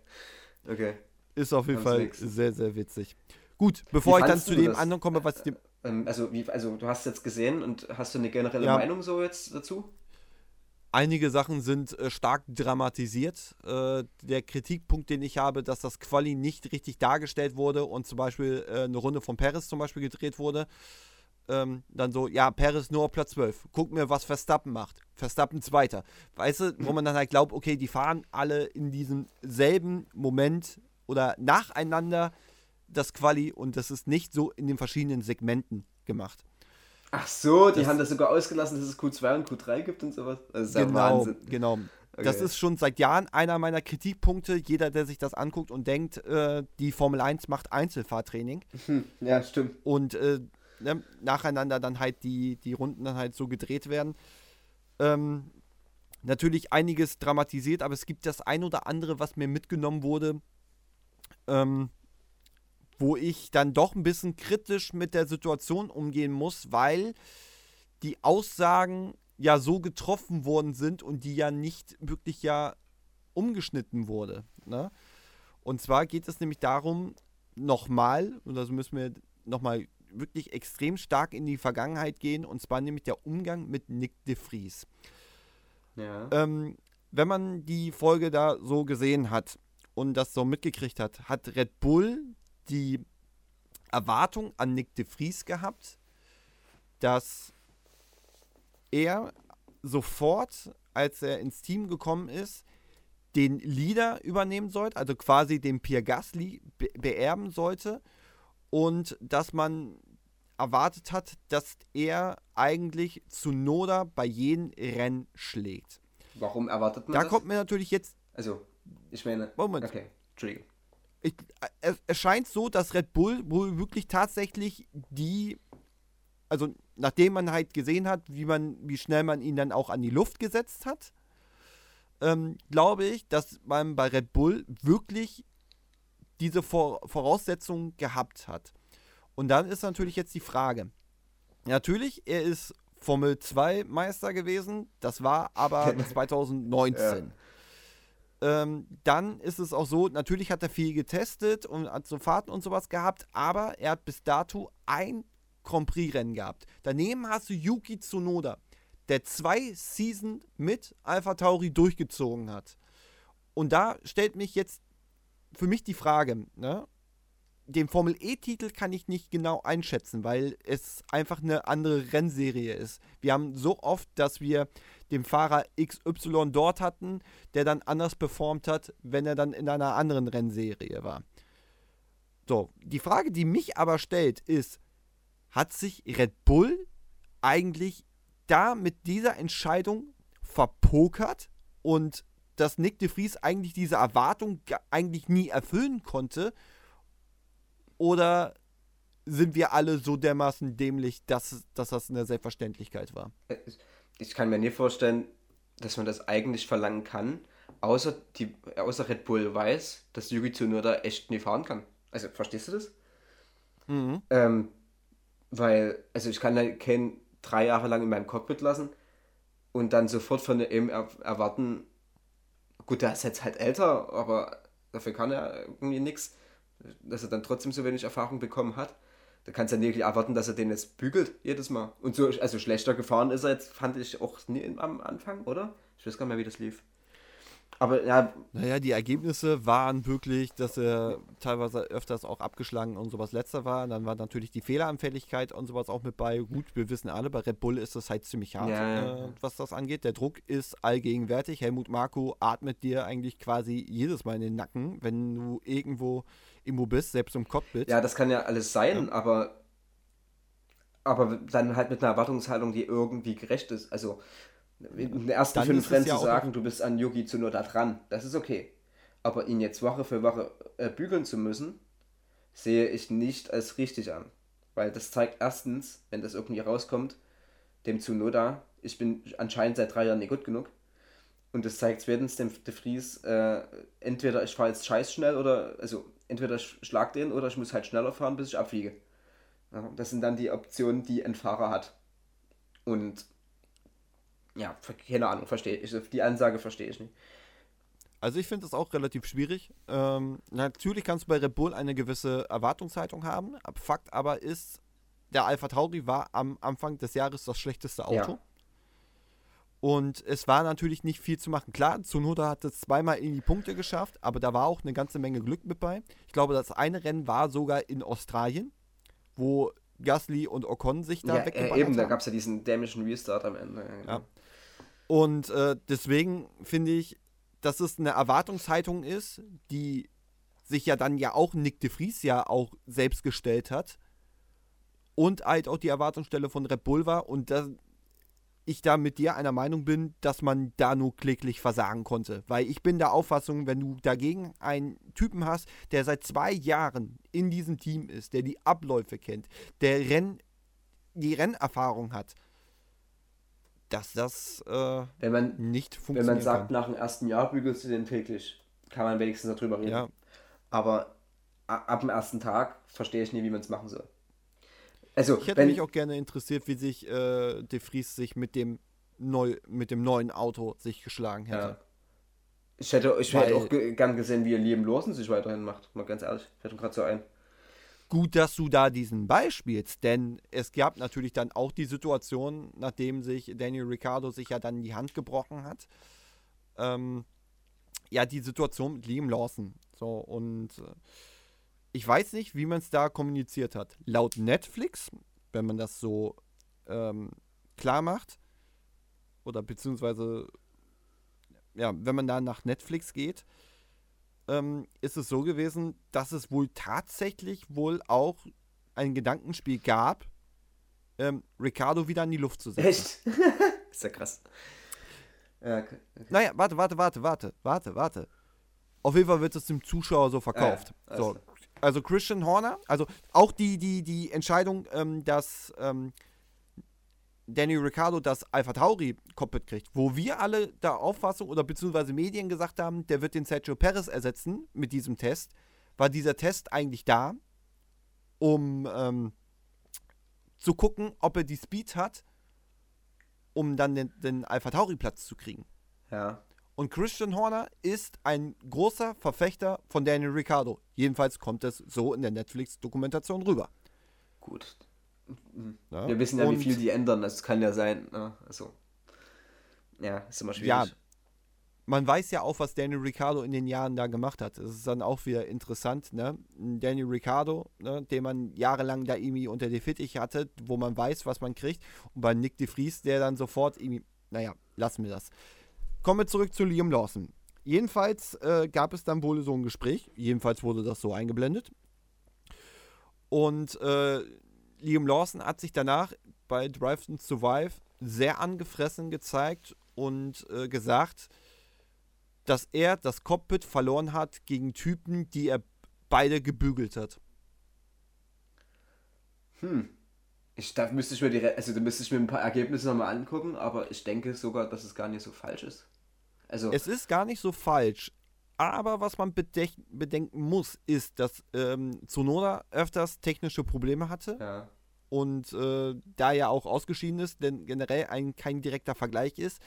Okay. Ist auf jeden Fall nix. sehr, sehr witzig. Gut, bevor ich dann zu dem das? anderen komme, was dem. Ähm, also, wie, also, du hast jetzt gesehen und hast du eine generelle ja. Meinung so jetzt dazu? Einige Sachen sind äh, stark dramatisiert. Äh, der Kritikpunkt, den ich habe, dass das Quali nicht richtig dargestellt wurde und zum Beispiel äh, eine Runde von Paris zum Beispiel gedreht wurde. Ähm, dann so, ja, Paris nur auf Platz 12. Guck mir, was Verstappen macht. Verstappen Zweiter. Weißt du, wo man dann halt glaubt, okay, die fahren alle in diesem selben Moment oder nacheinander das Quali und das ist nicht so in den verschiedenen Segmenten gemacht. Ach so, die Das- haben das sogar ausgelassen, dass es Q2 und Q3 gibt und sowas. Das ist ja genau, Wahnsinn. genau. Das Okay. ist schon seit Jahren einer meiner Kritikpunkte. Jeder, der sich das anguckt und denkt, äh, die Formel 1 macht Einzelfahrtraining Hm, ja, stimmt. und äh, ne, nacheinander dann halt die, die Runden dann halt so gedreht werden. Ähm, natürlich einiges dramatisiert, aber es gibt das ein oder andere, was mir mitgenommen wurde, ähm, wo ich dann doch ein bisschen kritisch mit der Situation umgehen muss, weil die Aussagen ja so getroffen worden sind und die ja nicht wirklich ja umgeschnitten wurde. Ne? Und zwar geht es nämlich darum, nochmal, und das müssen wir nochmal wirklich extrem stark in die Vergangenheit gehen, und zwar nämlich der Umgang mit Nick de Vries. Ja. Ähm, wenn man die Folge da so gesehen hat und das so mitgekriegt hat, hat Red Bull die Erwartung an Nick de Vries gehabt, dass er sofort, als er ins Team gekommen ist, den Leader übernehmen sollte, also quasi den Pierre Gasly be beerben sollte und dass man erwartet hat, dass er eigentlich Tsunoda bei jedem Rennen schlägt. Warum erwartet man Da das? kommt mir natürlich jetzt, Also, ich meine. Moment. Okay, Entschuldigung. Ich, es, es scheint so, dass Red Bull wohl wirklich tatsächlich die, also nachdem man halt gesehen hat, wie man, wie schnell man ihn dann auch an die Luft gesetzt hat, ähm, glaube ich, dass man bei Red Bull wirklich diese Vor Voraussetzungen gehabt hat. Und dann ist natürlich jetzt die Frage. Natürlich, er ist Formel 2 Meister gewesen, das war aber [laughs] 2019. Ähm, dann ist es auch so, natürlich hat er viel getestet und hat so Fahrten und sowas gehabt, aber er hat bis dato ein Grand Prix-Rennen gehabt. Daneben hast du Yuki Tsunoda, der zwei Season mit Alpha Tauri durchgezogen hat. Und da stellt mich jetzt für mich die Frage, ne? Den Formel E-Titel kann ich nicht genau einschätzen, weil es einfach eine andere Rennserie ist. Wir haben so oft, dass wir den Fahrer XY dort hatten, der dann anders performt hat, wenn er dann in einer anderen Rennserie war. So, die Frage, die mich aber stellt, ist, hat sich Red Bull eigentlich da mit dieser Entscheidung verpokert und dass Nick de Vries eigentlich diese Erwartung ge- eigentlich nie erfüllen konnte? Oder sind wir alle so dermaßen dämlich, dass, dass das eine Selbstverständlichkeit war? Äh, Ich- kann mir nie vorstellen, dass man das eigentlich verlangen kann, außer, die, außer Red Bull weiß, dass Yuki Tsunoda echt nie fahren kann. Also, verstehst du das? Mhm. Ähm, weil, also ich kann ja keinen drei Jahre lang in meinem Cockpit lassen und dann sofort von ihm er erwarten, gut, der ist jetzt halt älter, aber dafür kann er irgendwie nichts, dass er dann trotzdem so wenig Erfahrung bekommen hat. Da kannst du ja nicht erwarten, dass er den jetzt bügelt, jedes Mal. Und so, also schlechter gefahren ist er jetzt, fand ich auch nie am Anfang, oder? Ich weiß gar nicht mehr, wie das lief. Aber ja, Naja, die Ergebnisse waren wirklich, dass er teilweise öfters auch abgeschlagen und sowas letzter war. Dann war natürlich die Fehleranfälligkeit und sowas auch mit bei. Gut, wir wissen alle, bei Red Bull ist das halt ziemlich hart, Ja, äh, was das angeht. Der Druck ist allgegenwärtig. Helmut Marko atmet dir eigentlich quasi jedes Mal in den Nacken, wenn du irgendwo irgendwo bist, selbst im Cockpit. Ja, das kann ja alles sein, aber, aber dann halt mit einer Erwartungshaltung, die irgendwie gerecht ist. Also in den ersten Dann fünf Rennen ja zu sagen, du bist an Yuki Tsunoda dran, das ist okay. Aber ihn jetzt Woche für Woche äh, bügeln zu müssen, sehe ich nicht als richtig an. Weil das zeigt erstens, wenn das irgendwie rauskommt, dem Tsunoda, ich bin anscheinend seit drei Jahren nicht gut genug. Und das zeigt zweitens dem De Vries, äh, entweder ich fahre jetzt scheiß schnell oder, also entweder ich schlag den oder ich muss halt schneller fahren, bis ich abfliege. Ja, das sind dann die Optionen, die ein Fahrer hat. Und ja, keine Ahnung, verstehe ich. Die Ansage verstehe ich nicht. Also ich finde das auch relativ schwierig. Ähm, natürlich kannst du bei Red Bull eine gewisse Erwartungshaltung haben. Ab- Fakt aber ist, der Alpha Tauri war am Anfang des Jahres das schlechteste Auto. Ja. Und es war natürlich nicht viel zu machen. Klar, Tsunoda hat es zweimal in die Punkte geschafft, aber da war auch eine ganze Menge Glück mit bei. Ich glaube, das eine Rennen war sogar in Australien, wo Gasly und Ocon sich da Ja, weggeballert äh, eben, da gab es ja diesen dämischen Restart am Ende. genau. Ja. Und äh, deswegen finde ich, dass es eine Erwartungshaltung ist, die sich ja dann ja auch Nick de Vries ja auch selbst gestellt hat und halt auch die Erwartungsstelle von Red Bull war und dass ich da mit dir einer Meinung bin, dass man da nur kläglich versagen konnte. Weil ich bin der Auffassung, wenn du dagegen einen Typen hast, der seit zwei Jahren in diesem Team ist, der die Abläufe kennt, der Renn, die Rennerfahrung hat, dass das äh, Wenn man, nicht wenn funktioniert. man sagt, nach dem ersten Jahr bügelst du den täglich, kann man wenigstens darüber reden. ja, Aber ab dem ersten Tag verstehe ich nie, wie man es machen soll. Also, ich hätte wenn, mich auch gerne interessiert, wie sich äh, De Vries sich mit dem, neu, mit dem neuen Auto sich geschlagen hätte. ja. Ich hätte, ich Weil- hätte auch ge gern gesehen, wie Liam Lawson sich weiterhin macht. Mal ganz ehrlich, fällt mir gerade so ein. Gut, dass du da diesen Ball spielst, denn es gab natürlich dann auch die Situation, nachdem sich Daniel Ricciardo sich ja dann die Hand gebrochen hat. Ähm, ja, die Situation mit Liam Lawson. So, und äh, ich weiß nicht, wie man es da kommuniziert hat. Laut Netflix, wenn man das so ähm, klar macht, oder beziehungsweise, ja, wenn man da nach Netflix geht, ähm, ist es so gewesen, dass es wohl tatsächlich wohl auch ein Gedankenspiel gab, ähm, Ricardo wieder in die Luft zu setzen. Echt? [laughs] ist ja krass. Ja, okay. Naja, warte, warte, warte, warte, warte, warte. Auf jeden Fall wird es dem Zuschauer so verkauft. Ah, ja, so. Also Christian Horner, also auch die, die, die Entscheidung, ähm, dass ähm, Danny Ricciardo das Alpha Tauri Cockpit kriegt, wo wir alle der Auffassung oder beziehungsweise Medien gesagt haben, der wird den Sergio Perez ersetzen mit diesem Test, war dieser Test eigentlich da, um ähm, zu gucken, ob er die Speed hat, um dann den, den Alpha Tauri Platz zu kriegen. Ja. Und Christian Horner ist ein großer Verfechter von Daniel Ricciardo. Jedenfalls kommt es so in der Netflix-Dokumentation rüber. Gut. Ja? Wir wissen ja, Und wie viel die ändern. Das kann ja sein. Ne? Also. Ja, ist immer schwierig. Ja, man weiß ja auch, was Daniel Ricciardo in den Jahren da gemacht hat. Das ist dann auch wieder interessant, ne? Daniel Ricciardo, ne, den man jahrelang da irgendwie unter die Fittich hatte, wo man weiß, was man kriegt. Und bei Nick de Vries, der dann sofort irgendwie, naja, lassen wir das. Kommen wir zurück zu Liam Lawson. Jedenfalls äh, gab es dann wohl so ein Gespräch. Jedenfalls wurde das so eingeblendet. Und äh, Liam Lawson hat sich danach bei Drive to Survive sehr angefressen gezeigt und äh, gesagt, dass er das Cockpit verloren hat gegen Typen, die er beide gebügelt hat. Hm. Ich, da müsste ich mir die, also da müsste ich mir ein paar Ergebnisse nochmal angucken, aber ich denke sogar, dass es gar nicht so falsch ist. Also, Es ist gar nicht so falsch. Aber was man bedenken muss, ist, dass ähm, Tsunoda öfters technische Probleme hatte ja. und äh, da ja auch ausgeschieden ist, denn generell ein, kein direkter Vergleich ist.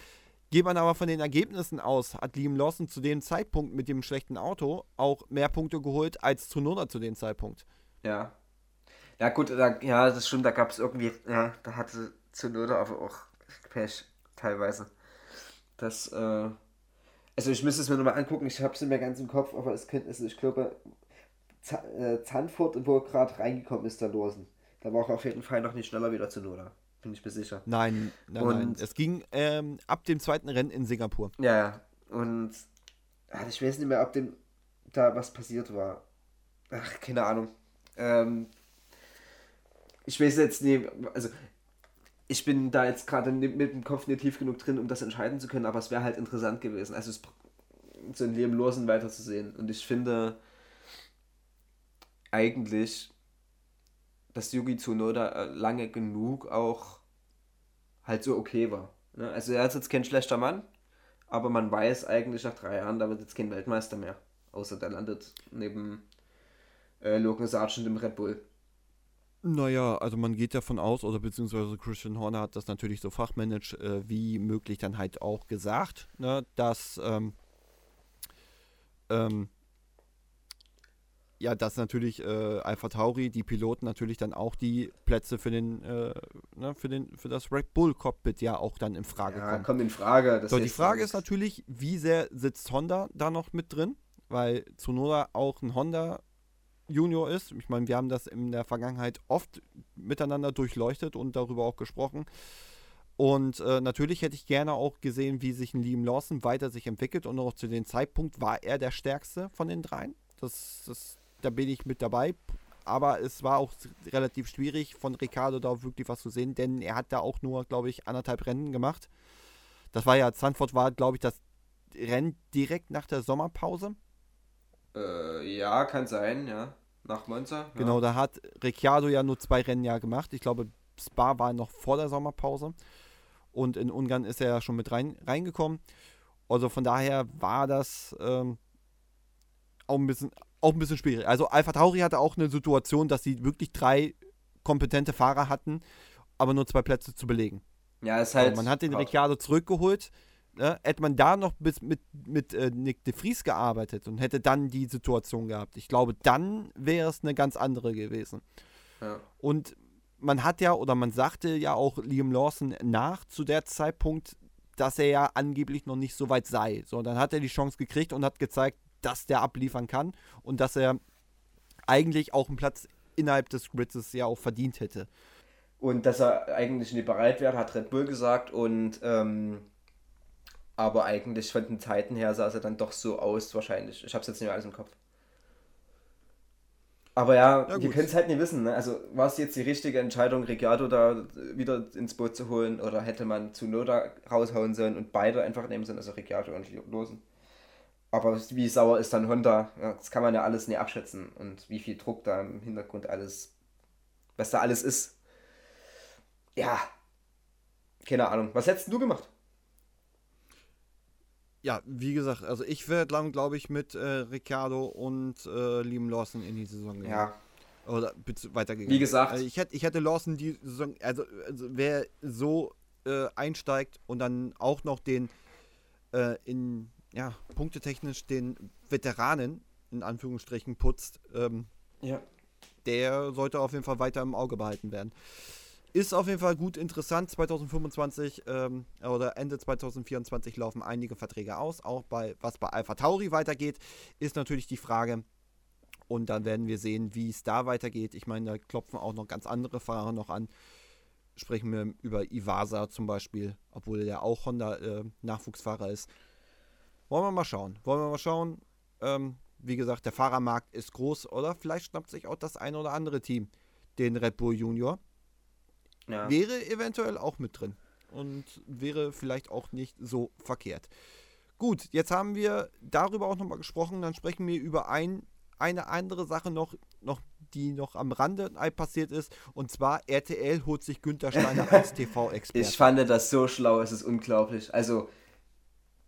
Geht man aber von den Ergebnissen aus, hat Liam Lawson zu dem Zeitpunkt mit dem schlechten Auto auch mehr Punkte geholt als Tsunoda zu dem Zeitpunkt. Ja. Ja, gut, da, ja, das stimmt, da gab es irgendwie, ja, da hatte Zunoda aber auch Pech, teilweise. Das, äh, also ich müsste es mir nochmal angucken, ich habe es mehr ganz im Kopf, aber es könnte, also ich glaube, Z äh, Zandvoort, wo er gerade reingekommen ist, da losen. Da war er auf jeden Fall noch nicht schneller wieder Zunoda, bin ich mir sicher. Nein, nein, nein. Und- Es ging ähm, ab dem zweiten Rennen in Singapur. Ja, ja, und ah, ich weiß nicht mehr, ob dem da was passiert war. Ach, keine Ahnung. Ähm, ich weiß jetzt nicht, also ich bin da jetzt gerade mit dem Kopf nicht tief genug drin, um das entscheiden zu können, aber es wäre halt interessant gewesen, also es, so ein Leben Lawson weiterzusehen. Und ich finde eigentlich, dass Yugi Tsunoda äh, lange genug auch halt so okay war. Ne? Also er ist jetzt kein schlechter Mann, aber man weiß eigentlich nach drei Jahren, da wird jetzt kein Weltmeister mehr. Außer der landet neben äh, Logan Sargent im Red Bull. Naja, also man geht davon aus, oder beziehungsweise Christian Horner hat das natürlich so fachmännisch äh, wie möglich dann halt auch gesagt, ne, dass ähm, ähm, ja, dass natürlich äh, Alpha Tauri, die Piloten natürlich dann auch die Plätze für den, äh, ne, für den, für das Red Bull Cockpit ja auch dann in Frage Ja, kommen. kommt in Frage. So, die Frage ja ist natürlich, wie sehr sitzt Honda da noch mit drin? Weil Tsunoda auch ein Honda Junior ist. Ich meine, wir haben das in der Vergangenheit oft miteinander durchleuchtet und darüber auch gesprochen. Und äh, natürlich hätte ich gerne auch gesehen, wie sich ein Liam Lawson weiter sich entwickelt. Und auch zu dem Zeitpunkt war er der stärkste von den dreien. Das, das, da bin ich mit dabei. Aber es war auch relativ schwierig, von Ricardo da wirklich was zu sehen, denn er hat da auch nur, glaube ich, anderthalb Rennen gemacht. Das war ja, Zandvoort war, glaube ich, das Rennen direkt nach der Sommerpause. Äh, ja, kann sein, ja. Nach Monza. Ja. Genau, da hat Ricciardo ja nur zwei Rennen ja gemacht. Ich glaube, Spa war noch vor der Sommerpause. Und in Ungarn ist er ja schon mit rein, reingekommen. Also von daher war das ähm, auch, ein bisschen, auch ein bisschen schwierig. Also Alpha Tauri hatte auch eine Situation, dass sie wirklich drei kompetente Fahrer hatten, aber nur zwei Plätze zu belegen. Ja, ist halt. So, man hat den Ricciardo zurückgeholt. Ne? Hätte man da noch bis mit, mit äh, Nick de Vries gearbeitet und hätte dann die Situation gehabt. Ich glaube, dann wäre es eine ganz andere gewesen. Ja. Und man hat ja, oder man sagte ja auch Liam Lawson nach zu der Zeitpunkt, dass er ja angeblich noch nicht so weit sei. So, dann hat er die Chance gekriegt und hat gezeigt, dass der abliefern kann und dass er eigentlich auch einen Platz innerhalb des Grids ja auch verdient hätte. Und dass er eigentlich nicht bereit wäre, hat Red Bull gesagt. Und ähm, aber eigentlich von den Zeiten her sah es dann doch so aus, wahrscheinlich. Ich habe es jetzt nicht mehr alles im Kopf. Aber ja, Ja, wir können es halt nicht wissen. Ne? Also war es jetzt die richtige Entscheidung, Ricciardo da wieder ins Boot zu holen oder hätte man Tsunoda raushauen sollen und beide einfach nehmen sollen, also Ricciardo und Losen. Aber wie sauer ist dann Honda? Ja, das kann man ja alles nicht abschätzen. Und wie viel Druck da im Hintergrund alles, was da alles ist. Ja, keine Ahnung. Was hättest du gemacht? Ja, wie gesagt, also ich wäre dann, glaube ich, mit äh, Ricciardo und äh, Liam Lawson in die Saison gegangen. Ja, Oder weitergegangen. Wie gesagt. Also ich, hätte, ich hätte Lawson die Saison, also, also wer so äh, einsteigt und dann auch noch den äh, in, ja, punktetechnisch den Veteranen in Anführungsstrichen putzt, ähm, ja. der sollte auf jeden Fall weiter im Auge behalten werden. Ist auf jeden Fall gut interessant. 2025 ähm, oder Ende 2024 laufen einige Verträge aus. Auch bei was bei Alpha Tauri weitergeht, ist natürlich die Frage. Und dann werden wir sehen, wie es da weitergeht. Ich meine, da klopfen auch noch ganz andere Fahrer noch an. Sprechen wir über Iwasa zum Beispiel, obwohl er ja auch Honda-Nachwuchsfahrer ist. Wollen wir mal schauen. Wollen wir mal schauen. Ähm, wie gesagt, der Fahrermarkt ist groß, oder? Vielleicht schnappt sich auch das eine oder andere Team den Red Bull Junior. Ja. Wäre eventuell auch mit drin. Und wäre vielleicht auch nicht so verkehrt. Gut, jetzt haben wir darüber auch nochmal gesprochen. Dann sprechen wir über ein, eine andere Sache noch, noch, die noch am Rande passiert ist. Und zwar RTL holt sich Günther Steiner als [laughs] TV-Experte. Ich fand das so schlau, es ist unglaublich. Also,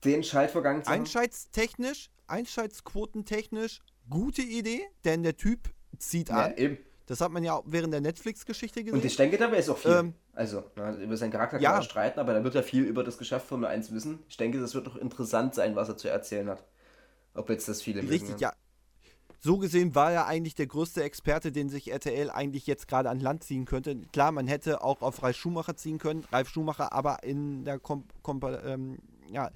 den Schaltvorgang zu Einschaltstechnisch, Einschaltquotentechnisch, gute Idee, denn der Typ zieht ja, an. eben. Das hat man ja auch während der Netflix-Geschichte gesehen. Und ich denke, dabei ist auch viel. Ähm, also, na, über seinen Charakter kann ja. man streiten, aber da wird ja viel über das Geschäft Formel 1 wissen. Ich denke, das wird doch interessant sein, was er zu erzählen hat. Ob jetzt das viele mögen, Richtig, ja. So gesehen war er eigentlich der größte Experte, den sich RTL eigentlich jetzt gerade an Land ziehen könnte. Klar, man hätte auch auf Ralf Schumacher ziehen können, Ralf Schumacher, aber in der Kom Kom ähm, ja,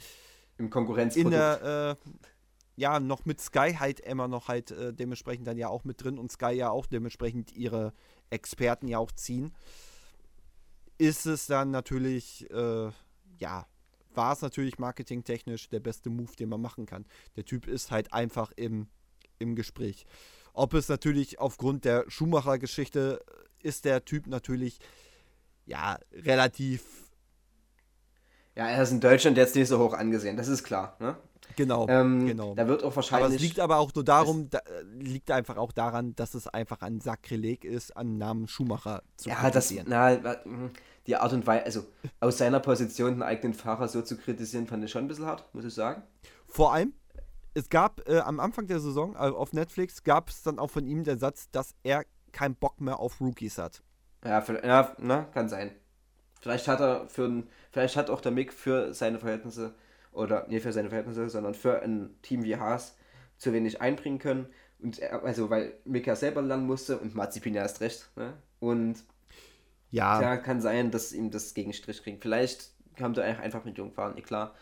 Im in Konkurrenzprodukt. der äh, ja noch mit Sky halt immer noch halt äh, dementsprechend dann ja auch mit drin und Sky ja auch dementsprechend ihre Experten ja auch ziehen. Ist es dann natürlich äh, ja war es natürlich marketingtechnisch der beste Move, den man machen kann. Der Typ ist halt einfach im, im Gespräch. Ob es natürlich aufgrund der Schumacher-Geschichte ist der Typ natürlich ja relativ ja, er ist in Deutschland jetzt nicht so hoch angesehen, das ist klar. Ne? Genau Ähm, genau. Da wird auch Aber wahrscheinlich. es liegt aber auch nur darum, da, äh, liegt einfach auch daran, dass es einfach ein Sakrileg ist, an Namen Schumacher zu ja, das, kritisieren. na, mh, die Art und Weise, also aus seiner Position den eigenen Fahrer so zu kritisieren, fand ich schon ein bisschen hart, muss ich sagen. Vor allem, es gab äh, am Anfang der Saison äh, auf Netflix gab es dann auch von ihm den Satz, dass er keinen Bock mehr auf Rookies hat. Ja, vielleicht- ja na, kann sein. Vielleicht hat er für ein, vielleicht hat auch der Mick für seine Verhältnisse, oder nicht für seine Verhältnisse, sondern für ein Team wie Haas zu wenig einbringen können. Und also weil Mick ja selber lernen musste und Mazepin ja erst recht. Ne? Und Ja, ja, kann sein, dass ihm das gegen Strich kriegt. Vielleicht kam der einfach mit Jungfahren, eh klar.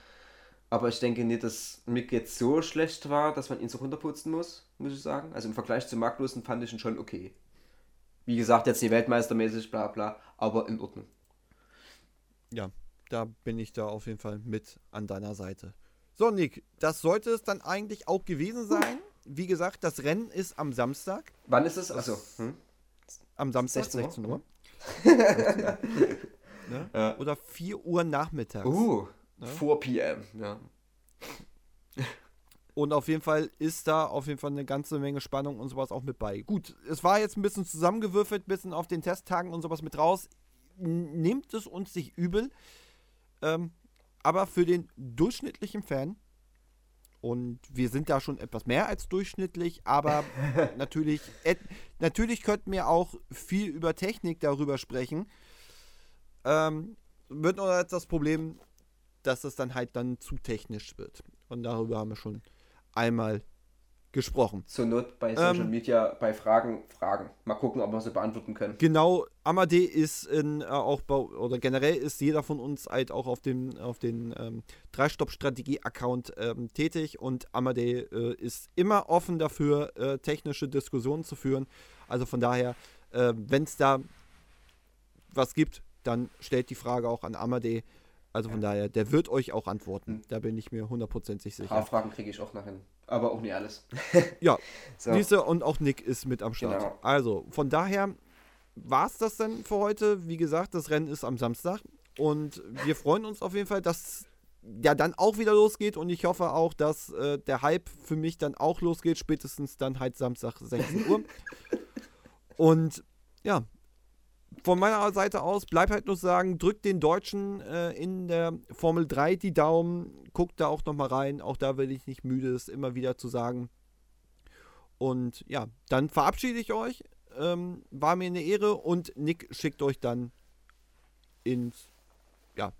Aber ich denke nicht, dass Mick jetzt so schlecht war, dass man ihn so runterputzen muss, muss ich sagen. Also im Vergleich zu Magnussen fand ich ihn schon okay. Wie gesagt, jetzt nicht weltmeistermäßig, bla bla, aber in Ordnung. ja, da bin ich da auf jeden Fall mit an deiner Seite. So, Nick, das sollte es dann eigentlich auch gewesen sein. wie gesagt, das Rennen ist am Samstag. Wann ist es? Also, hm? Am Samstag 16 16 Uhr. Uhr. 16 [laughs] Uhr. ne? Ja. Oder 4 Uhr nachmittags. Uh, Ne? 4 p.m. Ja. Und auf jeden Fall ist da auf jeden Fall eine ganze Menge Spannung und sowas auch mit bei. Gut, es war jetzt ein bisschen zusammengewürfelt, ein bisschen auf den Testtagen und sowas mit raus. Nehmt es uns nicht übel. Ähm, aber für den durchschnittlichen Fan, und wir sind da schon etwas mehr als durchschnittlich, aber [laughs] natürlich, et, natürlich könnten wir auch viel über Technik darüber sprechen. Ähm, wird nur das Problem, dass es dann halt dann zu technisch wird. Und darüber haben wir schon einmal gesprochen. Zur Not bei Social Ähm, Media, bei Fragen, Fragen. Mal gucken, ob wir sie beantworten können. Genau, Amadee ist in, äh, auch bei, oder generell ist jeder von uns halt auch auf dem, auf den ähm, Drei-Stopp-Strategie-Account ähm, tätig und Amadee äh, ist immer offen dafür, äh, technische Diskussionen zu führen. Also von daher, äh, wenn es da was gibt, dann stellt die Frage auch an Amadee. Also von daher, der wird euch auch antworten. Hm. Da bin ich mir hundertprozentig Ein sicher. paar Fragen kriege ich auch noch hin. Aber auch nicht alles. [laughs] Ja, So. Siehste, und auch Nick ist mit am Start. Genau. Also, von daher war es das dann für heute. Wie gesagt, das Rennen ist am Samstag. Und wir freuen uns auf jeden Fall, dass ja dann auch wieder losgeht. Und ich hoffe auch, dass äh, der Hype für mich dann auch losgeht. Spätestens dann halt Samstag 16 Uhr. [laughs] und ja, von meiner Seite aus bleibt halt nur sagen, drückt den Deutschen äh, in der Formel 3 die Daumen, guckt da auch nochmal rein. Auch da will ich nicht müde, es immer wieder zu sagen. Und ja, dann verabschiede ich euch. Ähm, war mir eine Ehre und Nick schickt euch dann ins, ja,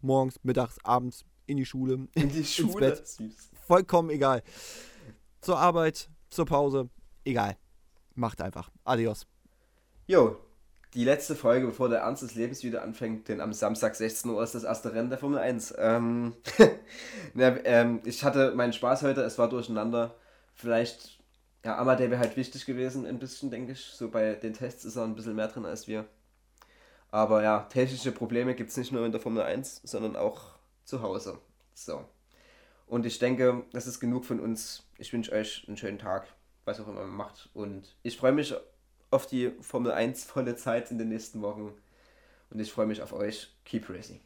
morgens, mittags, abends in die Schule. In die [laughs] Ins Schule. Bett. Süß. Vollkommen egal. Zur Arbeit, zur Pause, egal. Macht einfach. Adios. Jo, die letzte Folge, bevor der Ernst des Lebens wieder anfängt, denn am Samstag 16 Uhr ist das erste Rennen der Formel 1. Ähm, [laughs] na, ähm, ich hatte meinen Spaß heute, es war durcheinander. Vielleicht, ja, Amadee wäre halt wichtig gewesen, ein bisschen, denke ich. So bei den Tests ist er ein bisschen mehr drin als wir. Aber ja, technische Probleme gibt es nicht nur in der Formel 1, sondern auch zu Hause. So. Und ich denke, das ist genug von uns. Ich wünsche euch einen schönen Tag, was auch immer ihr macht. Und ich freue mich auf die Formel 1 volle Zeit in den nächsten Wochen. Und ich freue mich auf euch. Keep racing.